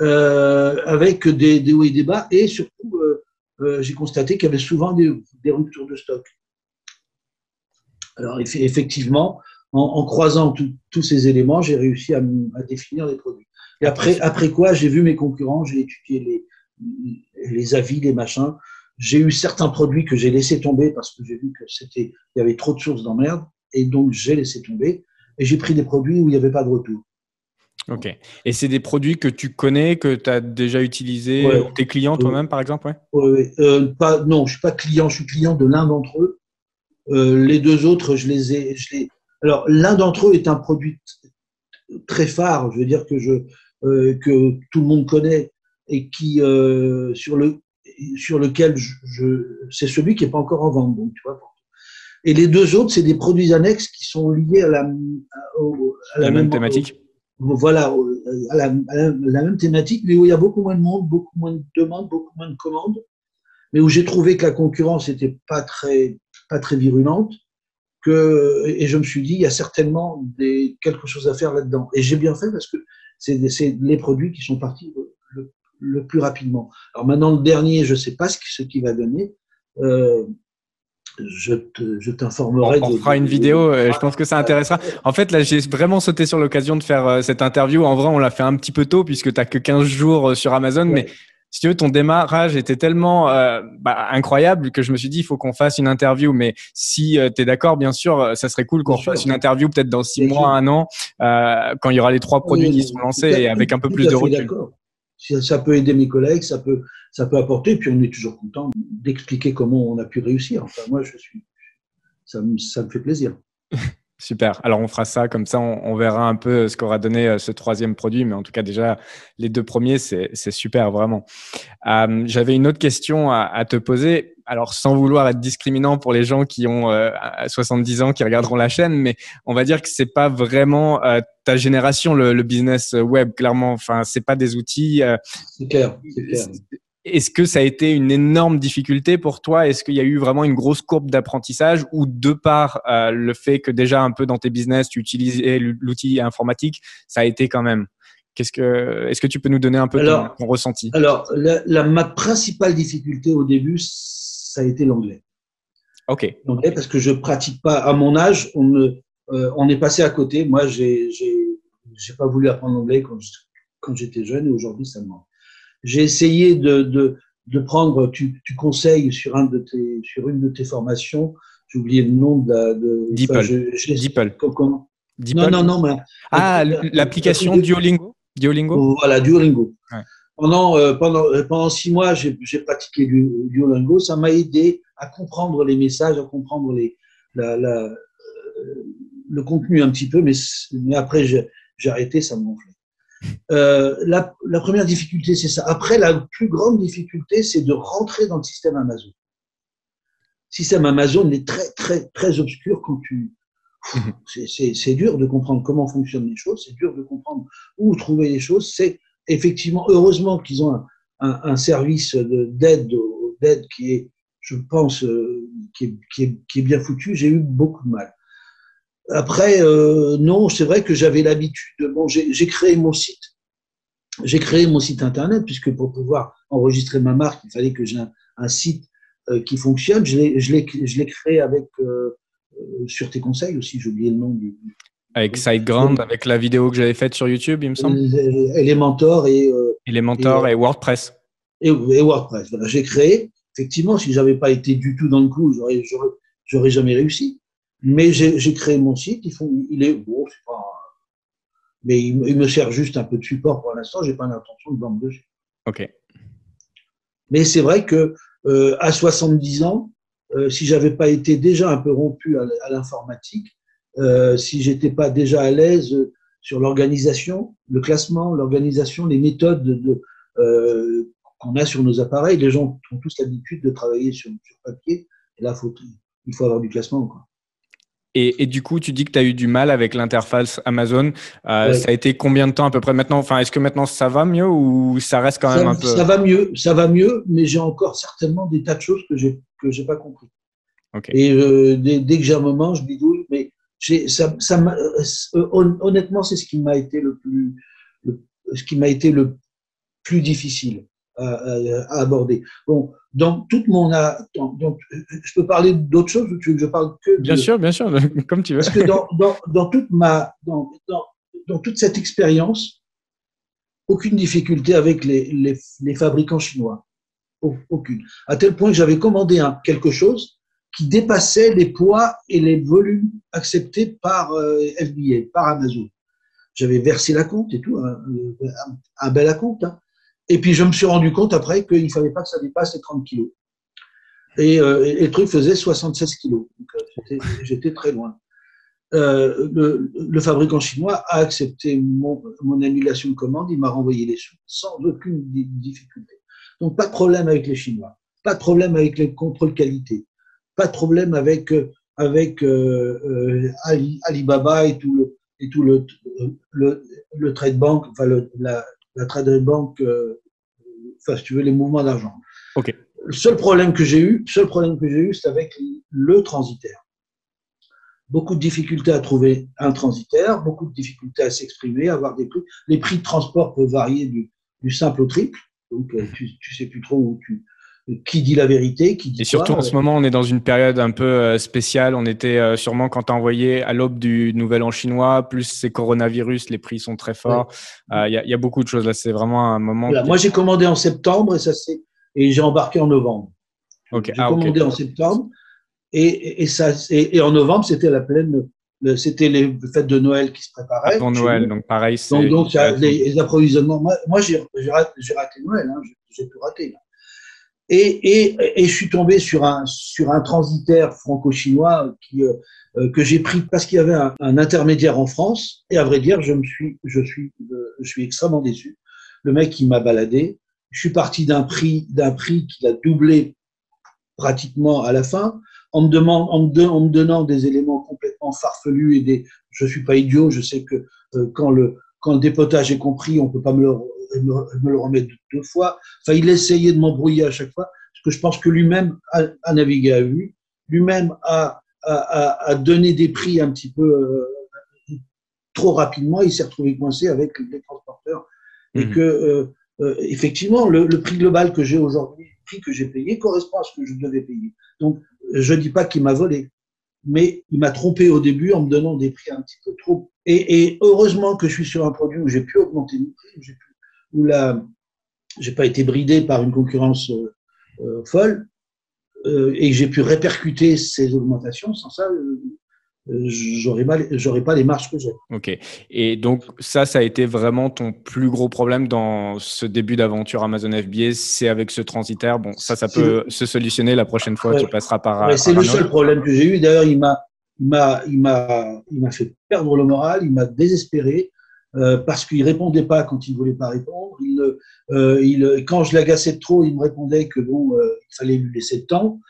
Speaker 2: euh, avec des, des, hauts et des bas, et surtout, euh, euh, j'ai constaté qu'il y avait souvent des, des, ruptures de stock. Alors, effectivement, en, en croisant tous ces éléments, j'ai réussi à, à, définir les produits. Et après, après quoi, j'ai vu mes concurrents, j'ai étudié les, les avis, les machins. J'ai eu certains produits que j'ai laissé tomber parce que j'ai vu que c'était, il y avait trop de sources d'emmerde, et donc j'ai laissé tomber. Et j'ai pris des produits où il n'y avait pas de retour.
Speaker 1: Ok. Et c'est des produits que tu connais, que tu as déjà utilisés, tes clients toi-même, par exemple
Speaker 2: ouais? euh, pas, Non, je ne suis pas client, je suis client de l'un d'entre eux. Euh, les deux autres, je les ai. Je les... Alors, l'un d'entre eux est un produit très phare, je veux dire que, je, euh, que tout le monde connaît et qui, sur, le, sur lequel je, c'est celui qui n'est pas encore en vente. Donc, tu vois, et les deux autres, c'est des produits annexes qui sont liés à la,
Speaker 1: à, la, même thématique
Speaker 2: voilà, à la, même thématique, mais où il y a beaucoup moins de monde, beaucoup moins de demandes, beaucoup moins de commandes, mais où j'ai trouvé que la concurrence n'était pas très, pas très virulente, que, et je me suis dit, il y a certainement des, quelque chose à faire là-dedans. Et j'ai bien fait parce que c'est les produits qui sont partis le, plus rapidement. Alors maintenant, le dernier, je ne sais pas ce, ce qu'il va donner. Euh, je t'informerai.
Speaker 1: On, fera une vidéo, euh, je pense que ça intéressera. En fait, là, j'ai vraiment sauté sur l'occasion de faire euh, cette interview. En vrai, on l'a fait un petit peu tôt puisque tu n'as que 15 jours euh, sur Amazon, mais si tu veux, ton démarrage était tellement euh, bah, incroyable que je me suis dit, il faut qu'on fasse une interview. Mais si euh, tu es d'accord, bien sûr, euh, ça serait cool qu'on fasse une interview peut-être dans six mois, un an, quand il y aura les trois produits qui seront lancés et avec un peu plus de recul.
Speaker 2: Ça peut aider mes collègues, ça peut, ça peut apporter. Puis on est toujours content d'expliquer comment on a pu réussir. Enfin, moi, je suis, ça ça me fait plaisir.
Speaker 1: Super. Alors on fera ça comme ça, on, verra un peu ce qu'aura donné euh, ce troisième produit, mais en tout cas déjà les deux premiers, c'est super vraiment. Euh, j'avais une autre question à, te poser. Alors sans vouloir être discriminant pour les gens qui ont 70 euh, ans qui regarderont la chaîne, mais on va dire que c'est pas vraiment ta génération le, le, business web clairement. Enfin c'est pas des outils.
Speaker 2: c'est clair.
Speaker 1: Est-ce que ça a été une énorme difficulté pour toi? Est-ce qu'il y a eu vraiment une grosse courbe d'apprentissage ou de par euh, le fait que déjà un peu dans tes business tu utilisais l'outil informatique, ça a été quand même? Qu'est-ce que est-ce que tu peux nous donner un peu ton, ressenti?
Speaker 2: Alors la, ma principale difficulté au début, ça a été l'anglais.
Speaker 1: Ok.
Speaker 2: L'anglais parce que je pratique pas à mon âge, on euh, on est passé à côté. Moi, j'ai j'ai pas voulu apprendre l'anglais quand quand j'étais jeune et aujourd'hui ça me manque. J'ai essayé de, de, de, prendre, tu, tu conseilles sur, un de tes, sur une de tes formations, j'ai oublié le nom de la. De,
Speaker 1: Deeple.
Speaker 2: Comment Non, non, non. Mais,
Speaker 1: ah, l'application Duolingo
Speaker 2: Duolingo Voilà, Duolingo. Ouais. Pendant, euh, pendant, euh, pendant six mois, j'ai pratiqué du Duolingo. Ça m'a aidé à comprendre les messages, à comprendre les, la, la, euh, le contenu un petit peu, mais, mais après, j'ai arrêté, ça me gonflait. La, la, première difficulté, c'est ça. Après, la plus grande difficulté, c'est de rentrer dans le système Amazon. Le système Amazon est très, très, très obscur quand tu. Mhm. C'est dur de comprendre comment fonctionnent les choses, c'est dur de comprendre où trouver les choses. C'est effectivement, heureusement qu'ils ont un, service d'aide qui est, je pense, euh, qui est, bien foutu. J'ai eu beaucoup de mal. Après, euh, non, c'est vrai que j'avais l'habitude. Bon, j'ai créé mon site. J'ai créé mon site internet puisque pour pouvoir enregistrer ma marque, il fallait que j'ai un, site euh, qui fonctionne. Je l'ai créé avec sur tes conseils aussi. J'ai oublié le nom du.
Speaker 1: Avec SiteGround, avec la vidéo que j'avais faite sur YouTube, il me semble.
Speaker 2: Elementor et.
Speaker 1: Elementor et, WordPress.
Speaker 2: Et, WordPress. Voilà, j'ai créé. Effectivement, si j'avais pas été du tout dans le coup, j'aurais jamais réussi. Mais j'ai créé mon site. Il, faut, il est bon, c'est pas. Mais il, me sert juste un peu de support pour l'instant. J'ai pas l'intention de vendre dessus.
Speaker 1: Ok.
Speaker 2: Mais c'est vrai que euh, à 70 ans, euh, si j'avais pas été déjà un peu rompu à, l'informatique, euh, si j'étais pas déjà à l'aise sur l'organisation, le classement, l'organisation, les méthodes de, euh, qu'on a sur nos appareils, les gens ont tous l'habitude de travailler sur, sur papier. Et là, faut, il faut avoir du classement. Quoi.
Speaker 1: Et, du coup, tu dis que tu as eu du mal avec l'interface Amazon. Euh, ça a été combien de temps à peu près maintenant Enfin, est-que maintenant ça va mieux ou ça reste quand même un peu
Speaker 2: Ça va mieux, ça va mieux, mais j'ai encore certainement des tas de choses que j'ai que j'ai pas compris. Et euh, dès, que j'ai un moment, je bidouille, mais ça, ça euh, honnêtement, c'est ce qui m'a été le plus, ce qui m'a été le plus difficile à, aborder. Bon, dans toute mon donc je peux parler d'autres choses ou tu veux que je parle que
Speaker 1: Bien sûr, bien sûr, comme tu veux.
Speaker 2: Parce que dans, dans, dans toute ma dans, dans, toute cette expérience, aucune difficulté avec les, les, les, fabricants chinois, aucune. À tel point que j'avais commandé un, quelque chose qui dépassait les poids et les volumes acceptés par euh, FBA, par Amazon. J'avais versé la compte et tout, un, un, bel acompte. Hein. Et puis je me suis rendu compte après qu'il ne fallait pas que ça dépasse les 30 kilos. Et, euh, et le truc faisait 76 kilos. Donc euh, j'étais très loin. Euh, le, le, fabricant chinois a accepté mon, mon annulation de commande, il m'a renvoyé les sous sans aucune difficulté. Donc pas de problème avec les Chinois, pas de problème avec les contrôles qualité, pas de problème avec avec euh, euh Alibaba et tout le et tout le le, le trade bank, enfin le, la, la Trade Bank, euh, enfin, si tu veux, les mouvements d'argent.
Speaker 1: Ok.
Speaker 2: Le seul problème que j'ai eu, seul problème que j'ai eu, c'est avec le transitaire. Beaucoup de difficultés à trouver un transitaire, beaucoup de difficultés à s'exprimer, à avoir des prix. Les prix de transport peuvent varier du, simple au triple. Donc, euh, tu, tu sais plus trop où tu, qui dit la vérité, qui dit
Speaker 1: Et surtout en ce moment, on est dans une période un peu euh, spéciale. On était euh, sûrement quand tu as envoyé à l'aube du Nouvel An chinois, plus ces coronavirus, les prix sont très forts. Il y, a beaucoup de choses là. C'est vraiment un moment.
Speaker 2: Moi, j'ai commandé en septembre et ça c'est et j'ai embarqué en novembre.
Speaker 1: Okay.
Speaker 2: J'ai ah, commandé en septembre et, et, ça et, en novembre c'était la pleine. C'était les fêtes de Noël qui se préparaient.
Speaker 1: Avant Noël, donc pareil.
Speaker 2: Donc, donc les, approvisionnements. Moi, moi j'ai raté, raté, Noël, hein, j'ai tout raté. Là. Et, et, et, je suis tombé sur un, sur un transitaire franco-chinois qui, euh, euh, que j'ai pris parce qu'il y avait un, un, intermédiaire en France. Et à vrai dire, je, me suis, je, suis, euh, je suis extrêmement déçu. Le mec, il m'a baladé. Je suis parti d'un prix, d'un prix qu'il a doublé pratiquement à la fin, en me, demande, en, me en me donnant des éléments complètement farfelus et des. Je suis pas idiot. Je sais que quand le quand le dépotage est compris, on peut pas me le me, le remettre deux fois. Enfin, il essayait de m'embrouiller à chaque fois, parce que je pense que lui-même a, navigué à vue, lui-même a, a, a, donné des prix un petit peu euh, trop rapidement. Il s'est retrouvé coincé avec les transporteurs. Et mmh. que, euh, euh, effectivement, le, le, prix global que j'ai aujourd'hui, le prix que j'ai payé, correspond à ce que je devais payer. Donc, je ne dis pas qu'il m'a volé, mais il m'a trompé au début en me donnant des prix un petit peu trop. Et, et heureusement que je suis sur un produit où j'ai pu augmenter mes prix, j'ai pu où là, j'ai pas été bridé par une concurrence euh, euh, folle euh, et que j'ai pu répercuter ces augmentations. Sans ça, j'aurais j'aurais pas les marges que j'ai.
Speaker 1: Ok. Et donc ça, ça a été vraiment ton plus gros problème dans ce début d'aventure Amazon FBA, c'est avec ce transitaire. Bon, ça, ça peut se solutionner la prochaine fois. tu passeras par.
Speaker 2: c'est le seul problème que j'ai eu. D'ailleurs, il m'a, il m'a, il m'a, il m'a fait perdre le moral. Il m'a désespéré. Euh, parce qu'il répondait pas quand il voulait pas répondre. Il, euh, il, quand je l'agaçais trop, il me répondait que bon, euh, il fallait lui laisser le temps.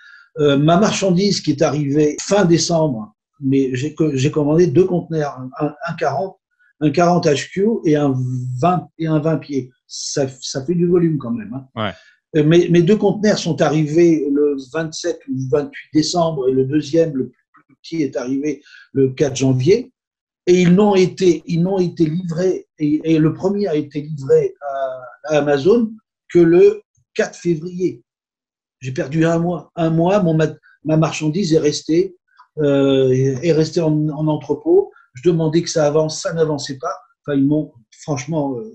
Speaker 2: Ma marchandise qui est arrivée fin décembre, mais j'ai commandé deux conteneurs, un, un, 40, un 40 HQ et un 20 et un 20 pieds. Ça, ça fait du volume quand même.
Speaker 1: Hein. Ouais.
Speaker 2: Mes, mes, deux conteneurs sont arrivés le 27 ou 28 décembre et le deuxième, le plus petit, est arrivé le 4 janvier et ils n'ont été, été livrés, et, le premier a été livré à, Amazon que le 4 février. J'ai perdu un mois. Un mois, mon, ma, marchandise est restée, euh, est restée en, entrepôt. Je demandais que ça avance, ça n'avançait pas. Enfin, ils m'ont, franchement, euh,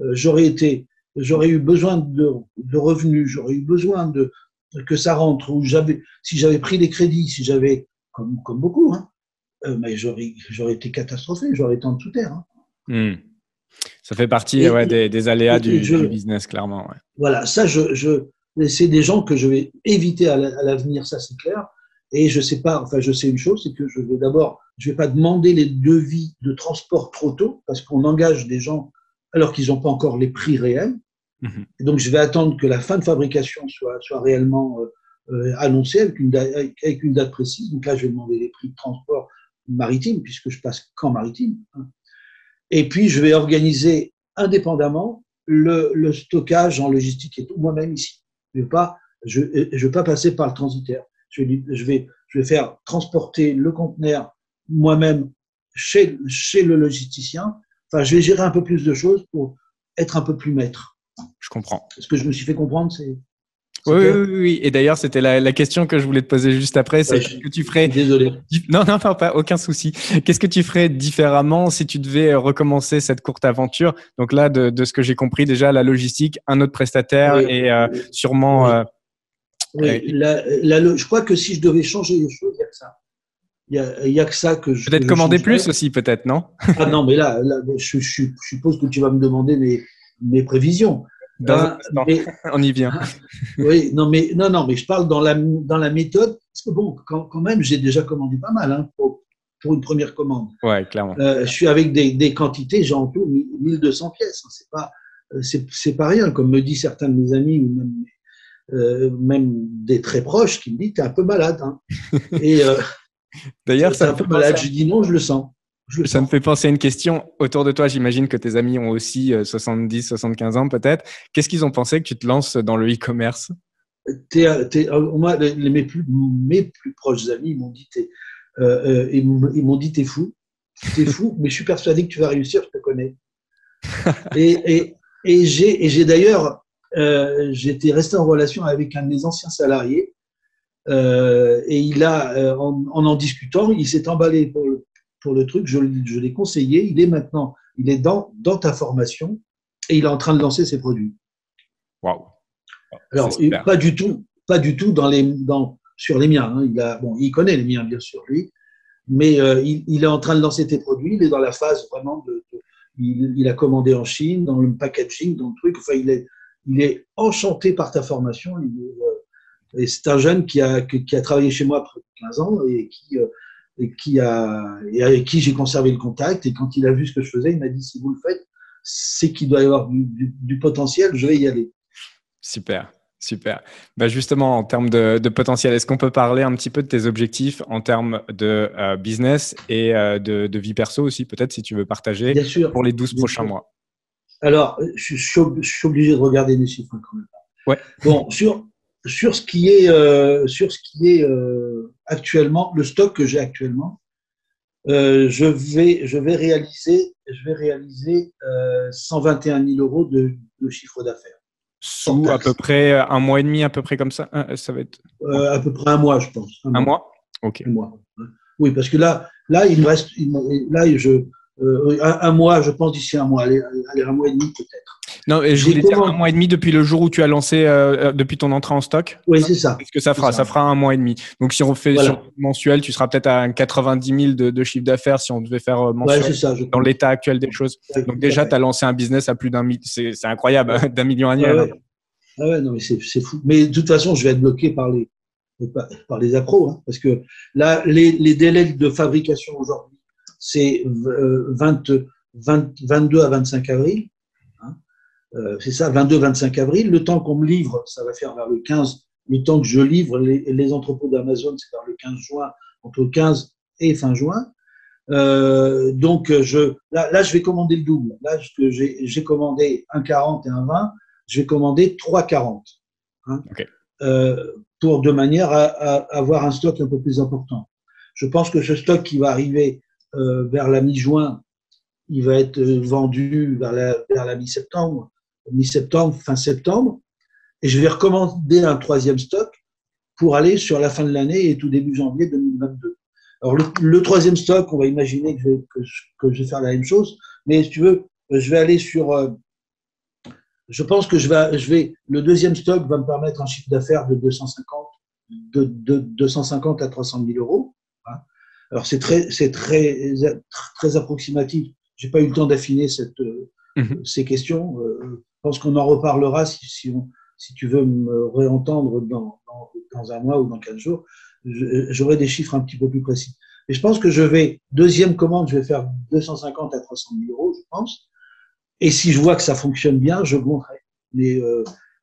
Speaker 2: euh, j'aurais été, j'aurais eu besoin de, de revenus, j'aurais eu besoin de que ça rentre. Ou si j'avais pris des crédits, si j'avais, comme, comme beaucoup, hein, euh, mais j'aurais été catastrophé, j'aurais été en dessous terre. Hein.
Speaker 1: Hmm. Ça fait partie ouais, des, des, aléas du, business, clairement. Ouais.
Speaker 2: Voilà, ça, je, je c'est des gens que je vais éviter à l'avenir, ça c'est clair. Et je sais pas, enfin, je sais une chose, c'est que je vais d'abord, je vais pas demander les devis de transport trop tôt, parce qu'on engage des gens alors qu'ils n'ont pas encore les prix réels. Mhm. Et donc, je vais attendre que la fin de fabrication soit, soit réellement euh, euh annoncée avec une, date, avec une date précise. Donc là, je vais demander les prix de transport maritime, puisque je passe qu'en maritime. Hein. Et puis, je vais organiser indépendamment le, le stockage en logistique et tout, moi-même ici. Je ne vais, pas, je, je vais pas passer par le transitaire. Je vais, je vais, je vais faire transporter le conteneur moi-même chez, chez le logisticien. Enfin, je vais gérer un peu plus de choses pour être un peu plus maître.
Speaker 1: Je comprends.
Speaker 2: Ce que je me suis fait comprendre, c'est
Speaker 1: oui, oui, oui, Et d'ailleurs, c'était la, la, question que je voulais te poser juste après. C'est ce que tu ferais.
Speaker 2: Désolé.
Speaker 1: Non, non, pas, pas aucun souci. Qu'est-ce que tu ferais différemment si tu devais recommencer cette courte aventure? Donc là, de, de ce que j'ai compris déjà, la logistique, un autre prestataire et euh, sûrement. Euh,
Speaker 2: oui. Euh, la, la, je crois que si je devais changer les choses, il n'y a que ça. Il y a, que ça que je.
Speaker 1: Peut-être commander plus aussi, peut-être, non?
Speaker 2: Ah non, mais là, là je, je, je, suppose que tu vas me demander mes, mes prévisions.
Speaker 1: Dans, on y vient.
Speaker 2: oui, non, mais, non, non, mais je parle dans la, dans la méthode. Parce que bon, quand, quand même, j'ai déjà commandé pas mal hein, pour, pour, une première commande.
Speaker 1: Ouais, clairement.
Speaker 2: Euh, je suis avec des, des quantités, j'ai en tout 1200 pièces. Hein, c'est pas, euh, c'est, pas rien, comme me disent certains de mes amis ou même, euh, même des très proches qui me disent T'es un peu malade. Hein. Et euh,
Speaker 1: D'ailleurs,
Speaker 2: c'est un peu malade. Je dis non, je le sens.
Speaker 1: Ça me fait penser à une question. Autour de toi, j'imagine que tes amis ont aussi 70, euh, 75 ans peut-être. Qu'est-ce qu'ils ont pensé que tu te lances dans le e-commerce?
Speaker 2: Euh, Moi, mes plus, mes plus proches amis m'ont dit euh, ils m'ont dit t'es fou, t'es fou, mais je suis persuadé que tu vas réussir, je te connais. et et, et j'ai d'ailleurs euh, j'étais resté en relation avec un de mes anciens salariés euh, et il a, euh, en, en, discutant, il s'est emballé pour le, pour le truc. Je, je l'ai conseillé. Il est maintenant, il est dans, dans ta formation et il est en train de lancer ses produits.
Speaker 1: Waouh.
Speaker 2: Alors, pas du tout, pas du tout dans les, dans, sur les miens. Hein. Il, a, bon, il connaît les miens, bien sûr, lui, mais euh, il, il, est en train de lancer tes produits. Il est dans la phase vraiment de. de il, il, a commandé en Chine, dans le packaging, dans le truc. Enfin, il est, il est enchanté par ta formation. Il est, euh, et c'est un jeune qui a, qui a travaillé chez moi après 15 ans et qui, euh, et qui a, et avec qui j'ai conservé le contact. Et quand il a vu ce que je faisais, il m'a dit si vous le faites, c'est qu'il doit y avoir du, du, du potentiel, je vais y aller.
Speaker 1: Super. Super. Bah justement, en termes de, de potentiel, est-ce qu'on peut parler un petit peu de tes objectifs en termes de euh, business et euh, de, de, vie perso aussi, peut-être si tu veux partager
Speaker 2: Bien sûr.
Speaker 1: pour les 12
Speaker 2: Bien
Speaker 1: prochains
Speaker 2: sûr.
Speaker 1: mois?
Speaker 2: Alors, je, je, suis obligé de regarder les chiffres quand même.
Speaker 1: Ouais.
Speaker 2: Bon, sur, sur ce qui est, euh, sur ce qui est euh, actuellement, le stock que j'ai actuellement, euh, je, vais, je vais réaliser, je vais réaliser 121 000 euros de, de chiffre d'affaires.
Speaker 1: Sous à peu près un mois et demi, à peu près comme ça Ça va être
Speaker 2: À peu près un mois, je pense.
Speaker 1: Un, un mois. mois, Ok.
Speaker 2: Un mois. Oui, parce que là, là il me reste. Là, je, un, un, mois, je pense d'ici un mois. Allez, allez, un mois et demi peut-être.
Speaker 1: Non, je voulais dire un mois et demi depuis le jour où tu as lancé, euh, depuis ton entrée en stock.
Speaker 2: Oui, c'est ça.
Speaker 1: Qu'est-ce que ça fera ça. ça. fera un mois et demi. Donc, si on fait voilà. sur mensuel, tu seras peut-être à 90 000 de, de chiffre d'affaires si on devait faire mensuel
Speaker 2: ouais, ça,
Speaker 1: dans l'état actuel des choses. Donc, déjà, tu as lancé un business à plus d'un million. C'est incroyable, d'un million annuel.
Speaker 2: Ouais, ah ouais, non, mais c'est fou. Mais de toute façon, je vais être bloqué par les, par les accros, hein, parce que là, les, les délais de fabrication aujourd'hui, c'est 20, 20, 22 à 25 avril. Euh, c'est ça, 22-25 avril. Le temps qu'on me livre, ça va faire vers le 15. Le temps que je livre les, les entrepôts d'Amazon, c'est vers le 15 juin, entre le 15 et fin juin. Euh, donc, je, là, là, je vais commander le double. Là, j'ai commandé un 40 et un 20 je vais commander 3,40 hein,
Speaker 1: okay.
Speaker 2: euh, pour de manière à, à, avoir un stock un peu plus important. Je pense que ce stock qui va arriver euh, vers la mi-juin, il va être vendu vers la, vers la mi-septembre, mi-septembre, fin septembre, et je vais recommander un troisième stock pour aller sur la fin de l'année et tout début janvier 2022. Alors le, le, troisième stock, on va imaginer que je, vais, que, que je vais faire la même chose, mais si tu veux, je vais aller sur euh, je pense que je vais, je vais, le deuxième stock va me permettre un chiffre d'affaires de 250, de, de 250 à 300 000 euros. Hein. Alors c'est très, c'est très, très approximatif. J'ai pas eu le temps d'affiner cette, mm -hmm. ces questions. Pense qu'on en reparlera si, si, on, si tu veux me réentendre dans, dans, dans, un mois ou dans 15 jours. J'aurai des chiffres un petit peu plus précis. Et je pense que je vais, deuxième commande, je vais faire 250 à 300 000 euros, je pense. Et si je vois que ça fonctionne bien, je monterai. Mais euh,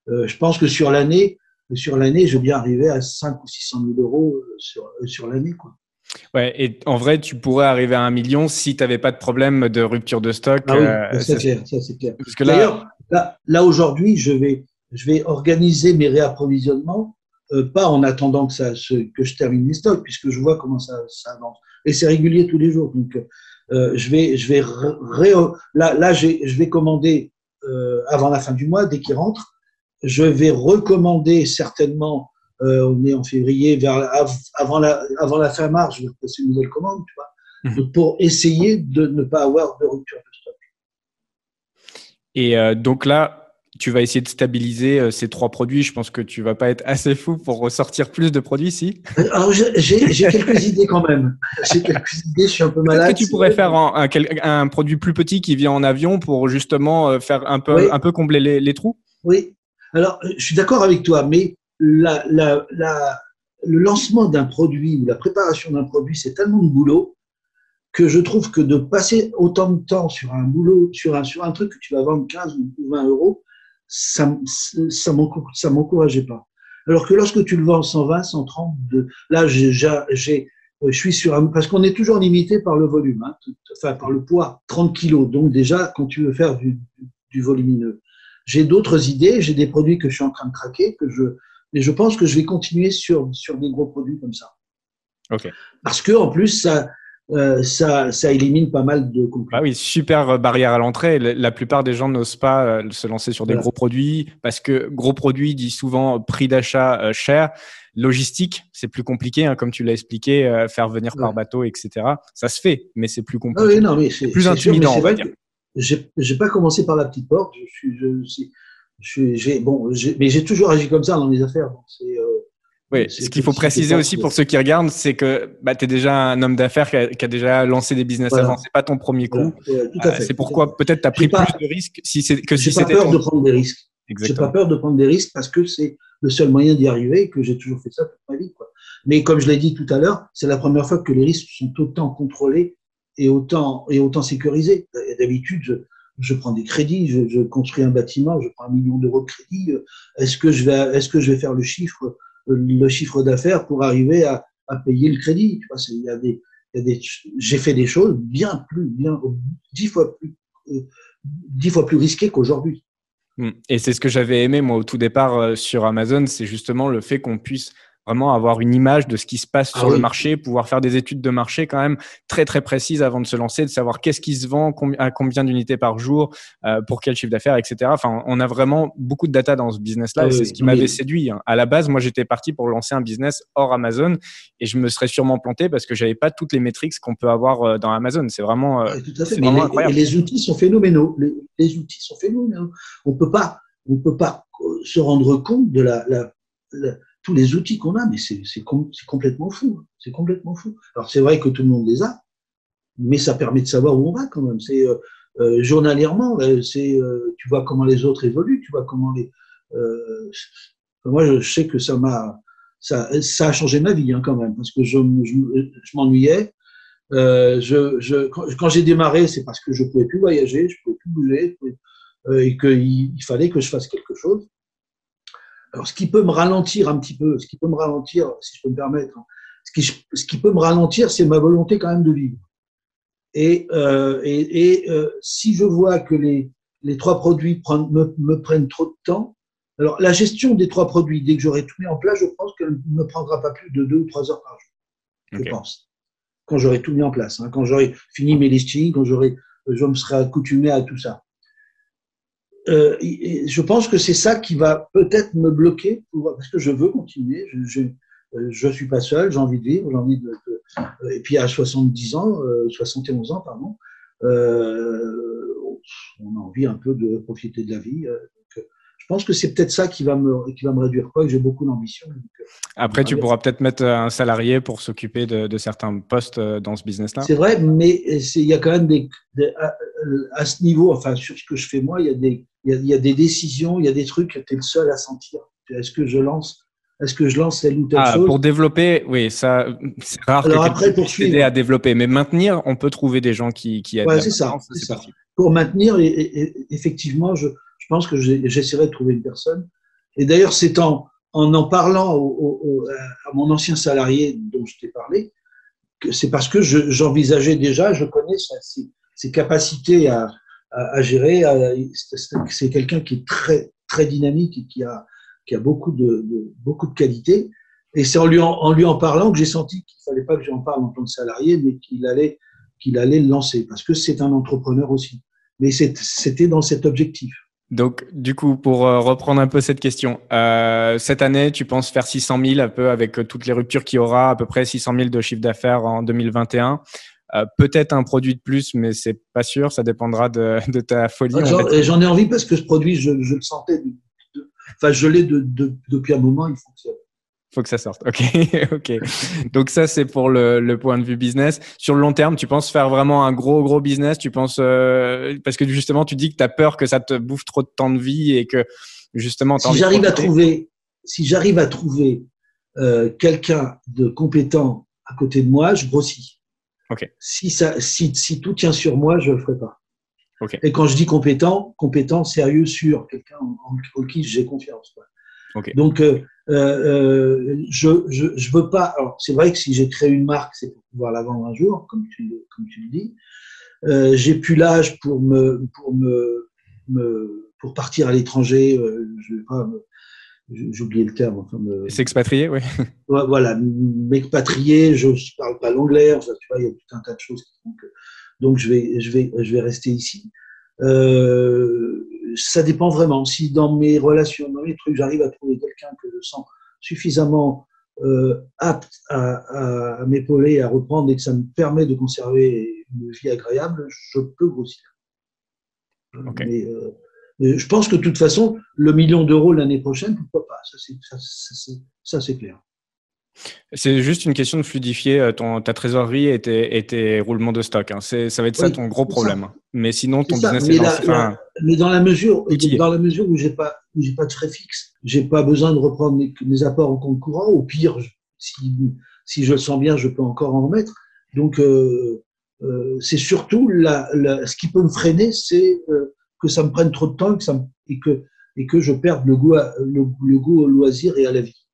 Speaker 2: euh, je pense que sur l'année, sur l'année, je vais bien arriver à 5 ou 600 000 euros sur, sur l'année. Quoi.
Speaker 1: Ouais, et en vrai, tu pourrais arriver à un million si tu n'avais pas de problème de rupture de stock.
Speaker 2: Ah oui, euh, c'est clair, ça c'est clair. Parce que là, là, là aujourd'hui, je vais, je vais organiser mes réapprovisionnements, euh, pas en attendant que, ça, que je termine mes stocks, puisque je vois comment ça, ça avance. Et c'est régulier tous les jours. Donc, euh, je vais, je vais ré, là, là je vais commander euh, avant la fin du mois, dès qu'il rentre. Je vais recommander certainement, on est en février, vers, avant, la, avant la fin mars, je vais passer une nouvelle commande, tu vois, mmh. pour essayer de ne pas avoir de rupture de stock.
Speaker 1: Et euh, donc là, tu vas essayer de stabiliser euh, ces trois produits. Je pense que tu vas pas être assez fou pour ressortir plus de produits ici.
Speaker 2: Alors, j'ai quelques idées quand même. J'ai quelques idées, je suis un peu malade.
Speaker 1: que tu pourrais faire un, un, un, produit plus petit qui vient en avion pour justement euh, faire un peu, oui. un peu combler les, les, trous
Speaker 2: Oui. Alors, je suis d'accord avec toi, mais la, la, la, le lancement d'un produit ou la préparation d'un produit, c'est tellement de boulot que je trouve que de passer autant de temps sur un boulot, sur un, sur un truc que tu vas vendre 15 ou 20 euros, ça ça m'encourageait pas. Alors que lorsque tu le vends 120, 130, de, là j'ai je suis sur un, parce qu'on est toujours limité par le volume, hein, tout, enfin par le poids, 30 kilos. Donc déjà, quand tu veux faire du, du volumineux, j'ai d'autres idées, j'ai des produits que je suis en train de craquer, que je, mais je pense que je vais continuer sur sur des gros produits comme ça.
Speaker 1: Ok.
Speaker 2: Parce que en plus ça euh, ça, ça élimine pas mal de
Speaker 1: concurrents. Ah oui, super barrière à l'entrée. La plupart des gens n'osent pas euh, se lancer sur des gros produits parce que gros produits dit souvent prix d'achat euh, cher. Logistique, c'est plus compliqué, hein, comme tu l'as expliqué, faire venir par bateau, etc. Ça se fait, mais c'est plus compliqué.
Speaker 2: Ah oui, non, mais c'est plus intimidant. J'ai pas commencé par la petite porte. Je suis, je, je, j'ai bon, mais j'ai toujours agi comme ça dans les affaires. C'est
Speaker 1: oui, ce qu'il faut préciser aussi pour ceux qui regardent, c'est que bah, tu es déjà un homme d'affaires qui, a déjà lancé des business avant. Ce n'est pas ton premier coup. Euh, c'est pourquoi peut-être tu as pris plus de risques si que si
Speaker 2: c'était. J'ai pas peur de prendre des risques. J'ai pas peur de prendre des risques parce que c'est le seul moyen d'y arriver et que j'ai toujours fait ça toute ma vie. Quoi. Mais comme je l'ai dit tout à l'heure, c'est la première fois que les risques sont autant contrôlés et autant, et autant sécurisés. D'habitude, je, je prends des crédits, je, je, construis un bâtiment, je prends un million d'euros de crédit. Est-ce que je vais, est-ce que je vais faire le chiffre le chiffre d'affaires pour arriver à, payer le crédit. J'ai fait des choses bien plus, bien dix fois plus, euh, dix fois plus risquées qu'aujourd'hui.
Speaker 1: Mmh. Et c'est ce que j'avais aimé moi au tout départ euh, sur Amazon, c'est justement le fait qu'on puisse vraiment avoir une image de ce qui se passe ah sur le marché, pouvoir faire des études de marché quand même très très précises avant de se lancer, de savoir qu'est-ce qui se vend, à combien d'unités par jour, euh, pour quel chiffre d'affaires, etc. Enfin, on a vraiment beaucoup de data dans ce business-là et c'est ce qui m'avait séduit. Hein. À la base, moi, j'étais parti pour lancer un business hors Amazon et je me serais sûrement planté parce que j'avais pas toutes les métriques qu'on peut avoir euh, dans Amazon. C'est vraiment, euh,
Speaker 2: vraiment les, incroyable. Et les outils sont phénoménaux. Les, outils sont phénoménaux. On peut pas, on peut pas se rendre compte de la, la tous les outils qu'on a, mais c'est complètement fou. Hein. C'est complètement fou. Alors c'est vrai que tout le monde les a, mais ça permet de savoir où on va quand même. C'est euh, euh journalièrement, c'est euh, tu vois comment les autres évoluent, tu vois comment les. Euh, moi, je sais que ça m'a ça, ça a changé ma vie hein, quand même parce que je, je, je m'ennuyais. je, je, quand, j'ai démarré, c'est parce que je pouvais plus voyager, je pouvais plus bouger, et qu'il il fallait que je fasse quelque chose. Alors, ce qui peut me ralentir un petit peu, ce qui peut me ralentir, si je peux me permettre, hein, ce qui, ce qui peut me ralentir, c'est ma volonté quand même de vivre. Et, euh, et, et euh, si je vois que les, les trois produits prennent, me, me, prennent trop de temps, alors la gestion des trois produits, dès que j'aurai tout mis en place, je pense qu'elle ne me prendra pas plus de deux ou trois heures par jour. Je pense. Quand j'aurai tout mis en place, hein, quand j'aurai fini mes listings, quand j'aurai, je me serai accoutumé à tout ça. Euh, je pense que c'est ça qui va peut-être me bloquer pour, parce que je veux continuer. Je, je, euh, suis pas seul, j'ai envie de vivre, j'ai envie de, et puis à 70 ans, 71 euh, ans, pardon, on a envie un peu de profiter de la vie. je pense que c'est peut-être ça qui va me, qui va me réduire, quoi, que j'ai beaucoup d'ambition.
Speaker 1: Après, tu pourras peut-être mettre un salarié pour s'occuper de, de, certains postes dans ce business-là.
Speaker 2: C'est vrai, mais il y a quand même des, à, à, ce niveau, enfin sur ce que je fais moi, il y a des il y, a, des décisions, il y a des trucs que tu es le seul à sentir. Est-ce que je lance est-ce que je lance telle ou telle ah, chose?
Speaker 1: Pour développer, oui, ça, c'est rare
Speaker 2: Alors que après, pour
Speaker 1: à développer. Mais maintenir, on peut trouver des gens qui, qui
Speaker 2: aident. Ouais, c'est ça. ça. Pour maintenir, et, effectivement, je, je, pense que j'essaierai de trouver une personne. Et d'ailleurs, c'est en, en en parlant au, à mon ancien salarié dont je t'ai parlé, que c'est parce que j'envisageais déjà, je connais ses, ses capacités à, à, gérer. C'est quelqu'un qui est très, très dynamique et qui a, qui a beaucoup, de, beaucoup de qualités. Et c'est en lui en, lui en parlant que j'ai senti qu'il fallait pas que j'en parle en tant que salarié, mais qu'il allait, qu'il allait le lancer, parce que c'est un entrepreneur aussi. Mais c'était dans cet objectif.
Speaker 1: Donc, du coup, pour euh, reprendre un peu cette question, euh, cette année, tu penses faire 600 000 un peu avec euh, toutes les ruptures qu'il y aura, à peu près 600 000 de chiffre d'affaires en 2021. Euh, peut-être un produit de plus, mais c'est pas sûr. Ça dépendra de, de ta folie.
Speaker 2: J'en ai envie parce que ce produit, je, je le sentais. enfin, je l'ai de, depuis un moment. Il fonctionne.
Speaker 1: Faut que ça sorte. Ok, ok. Donc ça, c'est pour le, le, point de vue business. Sur le long terme, tu penses faire vraiment un gros, gros business? Tu penses euh, parce que justement, tu dis que tu as peur que ça te bouffe trop de temps de vie et que justement.
Speaker 2: Si j'arrive à trouver, si j'arrive à trouver euh, quelqu'un de compétent à côté de moi, je grossis. Si, ça, si, si, tout tient sur moi, je ne le ferai pas. Et quand je dis compétent, compétent, sérieux, sûr, quelqu'un en, qui j'ai confiance. Donc, euh, euh, euh, je ne je, veux pas. Alors, c'est vrai que si j'ai créé une marque, c'est pour pouvoir la vendre un jour, comme tu, comme tu le dis. Euh, j'ai plus l'âge pour me, pour me, me, pour partir à l'étranger. je vais pas j'ai oublié le terme. Enfin,
Speaker 1: S'expatrier, oui.
Speaker 2: voilà, m'expatrier, je ne parle pas l'anglais, tu vois, il y a tout un tas de choses qui font que. Donc, je vais, je vais, je vais rester ici. Euh, ça dépend vraiment. Si dans mes relations, dans mes trucs, j'arrive à trouver quelqu'un que je sens suffisamment euh, apte à, à, m'épauler, à reprendre et que ça me permet de conserver une vie agréable, je peux grossir. Mais, euh, je pense que de toute façon, le million d'euros l'année prochaine, pourquoi pas? Ça, c'est clair.
Speaker 1: C'est juste une question de fluidifier euh, ton, ta trésorerie et tes, roulements de stock. Hein. Ça va être ça ton gros problème. Mais sinon, ton business est
Speaker 2: lancé. mais dans la mesure, dans la mesure où j'ai pas, pas de frais fixes, j'ai pas besoin de reprendre mes, apports en compte courant. Au pire, si, si je le sens bien, je peux encore en remettre. Donc, euh, euh, c'est surtout la, ce qui peut me freiner, c'est que ça me prenne trop de temps et que, ça et que, et que je perde le goût, le, goût au loisir et à la vie.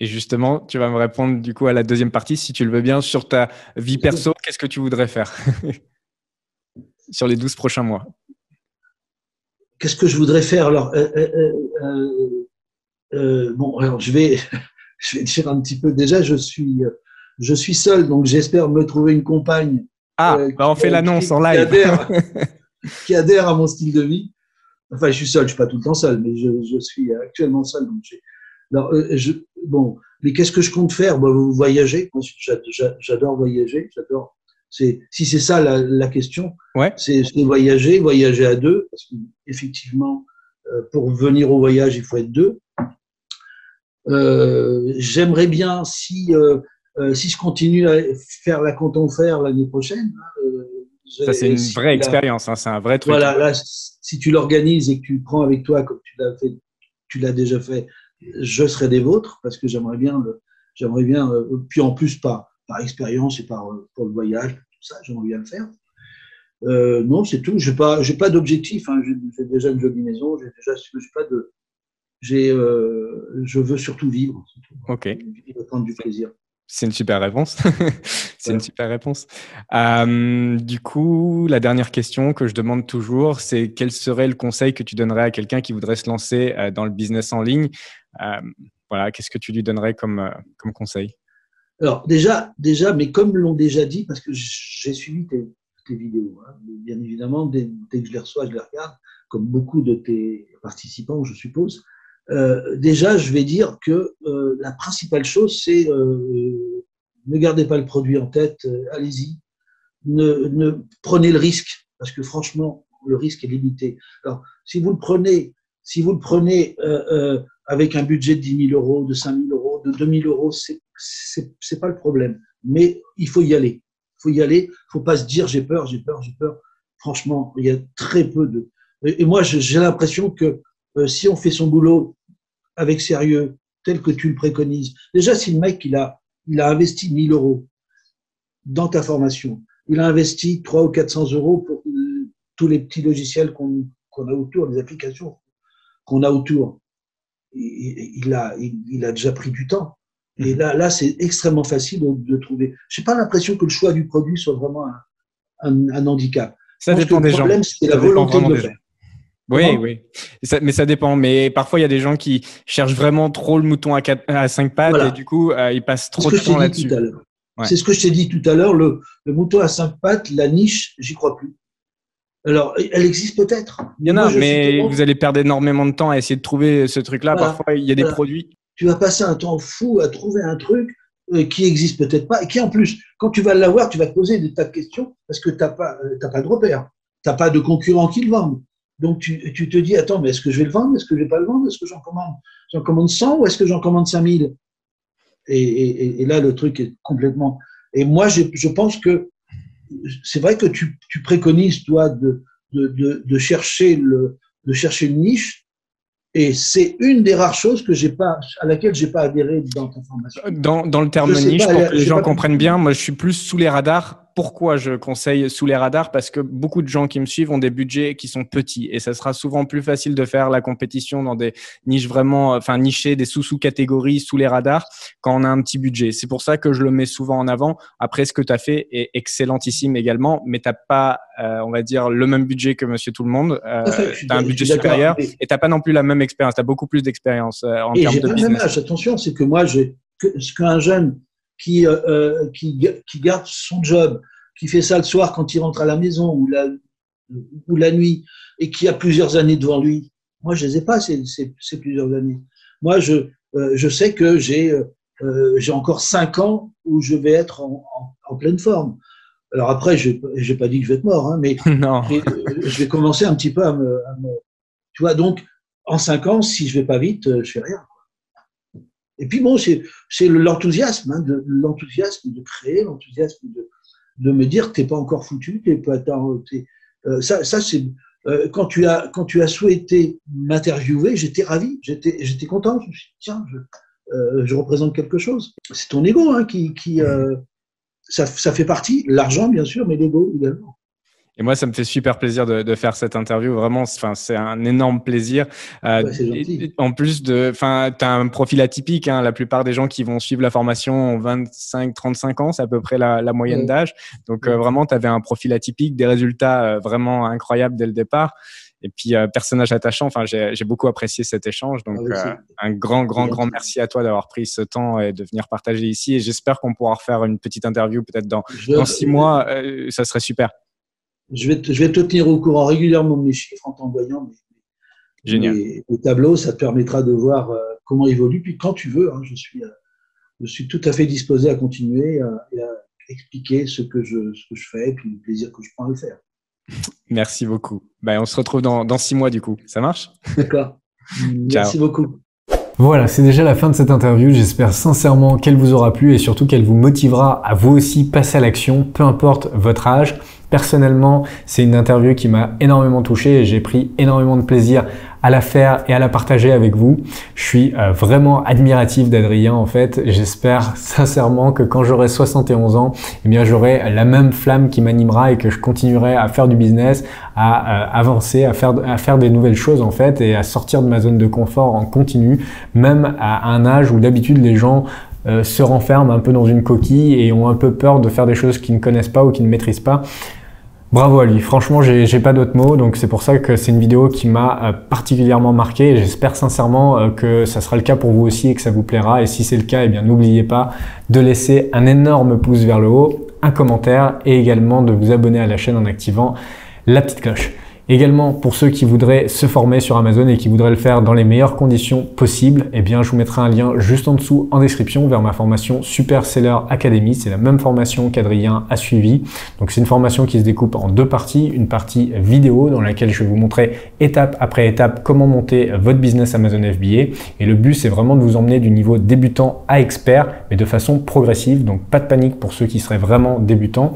Speaker 1: Et justement, tu vas me répondre du coup à la deuxième partie, si tu le veux bien, sur ta vie perso, qu'est-ce que tu voudrais faire sur les 12 prochains mois?
Speaker 2: Qu'est-ce que je voudrais faire? Alors, euh, euh, euh, bon, alors je vais, je vais dire un petit peu. Déjà, je suis, je suis seul, donc j'espère me trouver une compagne.
Speaker 1: Ah, bah on fait l'annonce en live.
Speaker 2: qui adhèrent à mon style de vie. Enfin, je suis seul, je suis pas tout le temps seul, mais je, suis actuellement seul. Donc alors, euh, je, bon, mais qu'est-ce que je compte faire? Voyager. J'adore voyager. J'adore. C'est si c'est ça la, question.
Speaker 1: Ouais.
Speaker 2: C'est voyager, voyager à deux, parce qu'effectivement, euh, pour venir au voyage, il faut être deux. Euh, j'aimerais bien si si je continue à faire la canton faire l'année prochaine. Hein,
Speaker 1: ça, c'est une vraie expérience, hein, c'est un vrai truc.
Speaker 2: Voilà, là, si tu l'organises et que tu le prends avec toi comme tu l'as fait, tu l'as déjà fait, je serai des vôtres parce que j'aimerais bien, j'aimerais bien, euh, puis en plus par, par expérience et par euh, pour le voyage, tout ça, j'aimerais bien le faire. Euh, non, c'est tout. J'ai pas, j'ai pas d'objectif. Hein. J'ai déjà une jolie maison. J'ai déjà, j'ai pas de, j'ai, je veux surtout vivre.
Speaker 1: Ok.
Speaker 2: Vivre, prendre du plaisir.
Speaker 1: C'est une super réponse. c'est une super réponse. Euh, du coup, la dernière question que je demande toujours, c'est quel serait le conseil que tu donnerais à quelqu'un qui voudrait se lancer euh, dans le business en ligne? Euh, Voilà, qu'est-ce que tu lui donnerais comme, comme conseil?
Speaker 2: Alors déjà, déjà, mais comme l'ont déjà dit, parce que j'ai suivi tes, vidéos, hein, bien évidemment, dès, dès, que je les reçois, je les regarde, comme beaucoup de tes participants, je suppose. Euh, déjà, je vais dire que euh, la principale chose, c'est euh, ne gardez pas le produit en tête, allez-y, ne, ne, prenez le risque, parce que franchement, le risque est limité. Alors, si vous le prenez, si vous le prenez avec un budget de 10 000 euros, de 5 000 euros, de 2 000 euros, c'est c'est pas le problème. Mais il faut y aller. Il faut y aller. Il faut pas se dire j'ai peur, j'ai peur, j'ai peur. Franchement, il y a très peu de. Et moi, j'ai l'impression que euh, si on fait son boulot avec sérieux, tel que tu le préconises, déjà si le mec il a, il a investi 1000 euros dans ta formation, il a investi 300 ou 400 euros pour euh, tous les petits logiciels qu'on a autour, les applications qu'on a autour, il, a, il, a déjà pris du temps. Et mmh. là, là c'est extrêmement facile de, trouver. Je n'ai pas l'impression que le choix du produit soit vraiment un, handicap.
Speaker 1: Ça dépend des gens. Le
Speaker 2: problème, c'est la volonté de le faire.
Speaker 1: Oui, oui. mais ça dépend. Mais parfois, il y a des gens qui cherchent vraiment trop le mouton à, quatre, à cinq pattes et du coup, euh, ils passent trop de temps là-dessus.
Speaker 2: C'est ce que je t'ai dit tout à l'heure. Le, le, mouton à cinq pattes, la niche, j'y crois plus. Alors, elle existe peut-être.
Speaker 1: Il y en a, mais vous allez perdre énormément de temps à essayer de trouver ce truc-là. Parfois, il y a des produits.
Speaker 2: Tu vas passer un temps fou à trouver un truc euh, qui existe peut-être pas et qui, en plus, quand tu vas l'avoir, tu vas te poser des tas de questions parce que tu n'as pas, euh, pas de repère. Tu n'as pas de concurrents qui le vendent. Donc tu, tu, te dis, attends, mais est-ce que je vais le vendre? Est-ce que je ne vais pas le vendre? Est-ce que j'en commande, j'en commande 100 ou est-ce que j'en commande 5000 et, et, et, là, le truc est complètement... Et moi, je, je pense que c'est vrai que tu, tu préconises, toi, de, de, de, de, chercher le, de chercher une niche. Et c'est une des rares choses que j'ai pas, à laquelle j'ai pas adhéré dans ta formation.
Speaker 1: Dans, dans le terme niche, pour que les gens comprennent bien, moi, je suis plus sous les radars pourquoi je conseille sous les radars Parce que beaucoup de gens qui me suivent ont des budgets qui sont petits et ça sera souvent plus facile de faire la compétition dans des niches vraiment, enfin nichées, des sous-sous-catégories sous les radars quand on a un petit budget. C'est pour ça que je le mets souvent en avant. Après, ce que tu as fait est excellentissime également, mais tu n'as pas, euh, on va dire, le même budget que Monsieur Tout le Monde. Euh, tu as un budget supérieur et tu n'as pas non plus la même expérience. Tu as beaucoup plus d'expérience euh, en termes de business.
Speaker 2: Attention, c'est que moi, j'ai ce qu'un jeune qui, euh, euh, qui, qui, garde son job, qui fait ça le soir quand il rentre à la maison ou la, ou la nuit et qui a plusieurs années devant lui. Moi, je ne les ai pas, ces, ces, ces, plusieurs années. Moi, je, euh, je sais que j'ai euh, j'ai encore cinq ans où je vais être en, en, en pleine forme. Alors après, je n'ai pas dit que je vais être mort, hein, mais
Speaker 1: non.
Speaker 2: je vais commencer un petit peu à me, à me, Tu vois, donc, en cinq ans, si je vais pas vite, je fais rien. Et puis bon, c'est l'enthousiasme, hein, de l'enthousiasme de créer, l'enthousiasme de, de me dire t'es pas encore foutu, t'es pas es, euh, ça, ça c'est euh, quand tu as quand tu as souhaité m'interviewer, j'étais ravi, j'étais content. Je me suis dit, tiens, je, euh, je représente quelque chose. C'est ton ego hein, qui, qui euh, ça, ça fait partie, l'argent bien sûr, mais l'ego également.
Speaker 1: Et moi, ça me fait super plaisir de, de faire cette interview. Vraiment, enfin, c'est un énorme plaisir.
Speaker 2: Euh, ouais,
Speaker 1: en plus de, enfin, as un profil atypique. Hein. La plupart des gens qui vont suivre la formation ont 25, 35 ans, c'est à peu près la, la moyenne ouais. d'âge. Donc, euh, vraiment, tu avais un profil atypique, des résultats euh, vraiment incroyables dès le départ. Et puis, euh, personnage attachant. Enfin, j'ai beaucoup apprécié cet échange. Donc, ah, un grand, grand, grand merci à toi d'avoir pris ce temps et de venir partager ici. Et j'espère qu'on pourra refaire une petite interview peut-être dans, Je... dans six mois. ça serait super
Speaker 2: je vais, te, je vais te tenir au courant régulièrement de mes chiffres en t'envoyant mes,
Speaker 1: Génial.
Speaker 2: mes, mes, tableaux. Ça te permettra de voir euh, comment évolue. Puis quand tu veux, hein, je, suis, euh, je suis tout à fait disposé à continuer euh, et à expliquer ce que, je, ce que je fais et puis le plaisir que je prends à le faire.
Speaker 1: Merci beaucoup. Ben, on se retrouve dans, dans six mois du coup. Ça marche?
Speaker 2: D'accord. Merci beaucoup.
Speaker 3: Voilà, c'est déjà la fin de cette interview. J'espère sincèrement qu'elle vous aura plu et surtout qu'elle vous motivera à vous aussi passer à l'action, peu importe votre âge. Personnellement, c'est une interview qui m'a énormément touché et j'ai pris énormément de plaisir à la faire et à la partager avec vous. Je suis euh, vraiment admiratif d'Adrien en fait. J'espère sincèrement que quand j'aurai 71 ans, eh bien j'aurai la même flamme qui m'animera et que je continuerai à faire du business, à euh, avancer, à faire, des nouvelles choses en fait et à sortir de ma zone de confort en continu, même à un âge où d'habitude les gens euh, se renferment un peu dans une coquille et ont un peu peur de faire des choses qu'ils ne connaissent pas ou qu'ils ne maîtrisent pas. Bravo à lui, franchement j'ai pas d'autres mots, donc c'est pour ça que c'est une vidéo qui m'a euh, particulièrement marqué et j'espère sincèrement euh, que ça sera le cas pour vous aussi et que ça vous plaira. Et si c'est le cas, eh bien n'oubliez pas de laisser un énorme pouce vers le haut, un commentaire et également de vous abonner à la chaîne en activant la petite cloche. Également, pour ceux qui voudraient se former sur Amazon et qui voudraient le faire dans les meilleures conditions possibles, eh bien, je vous mettrai un lien juste en dessous en description vers ma formation Super Seller Academy. C'est la même formation qu'Adrien a suivi. Donc, c'est une formation qui se découpe en deux parties. Une partie vidéo dans laquelle je vais vous montrer étape après étape comment monter votre business Amazon FBA. Et le but, c'est vraiment de vous emmener du niveau débutant à expert, mais de façon progressive. Donc, pas de panique pour ceux qui seraient vraiment débutants.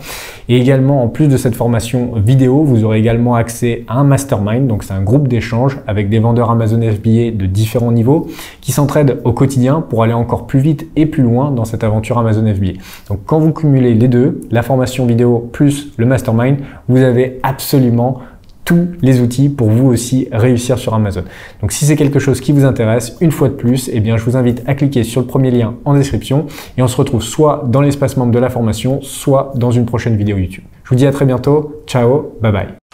Speaker 3: Et également, en plus de cette formation vidéo, vous aurez également accès un mastermind, donc c'est un groupe d'échange avec des vendeurs Amazon FBA de différents niveaux qui s'entraident au quotidien pour aller encore plus vite et plus loin dans cette aventure Amazon FBA. Donc quand vous cumulez les deux, la formation vidéo plus le mastermind, vous avez absolument tous les outils pour vous aussi réussir sur Amazon. Donc si c'est quelque chose qui vous intéresse, une fois de plus, eh bien je vous invite à cliquer sur le premier lien en description et on se retrouve soit dans l'espace membre de la formation, soit dans une prochaine vidéo YouTube. Je vous dis à très bientôt. Ciao, bye bye.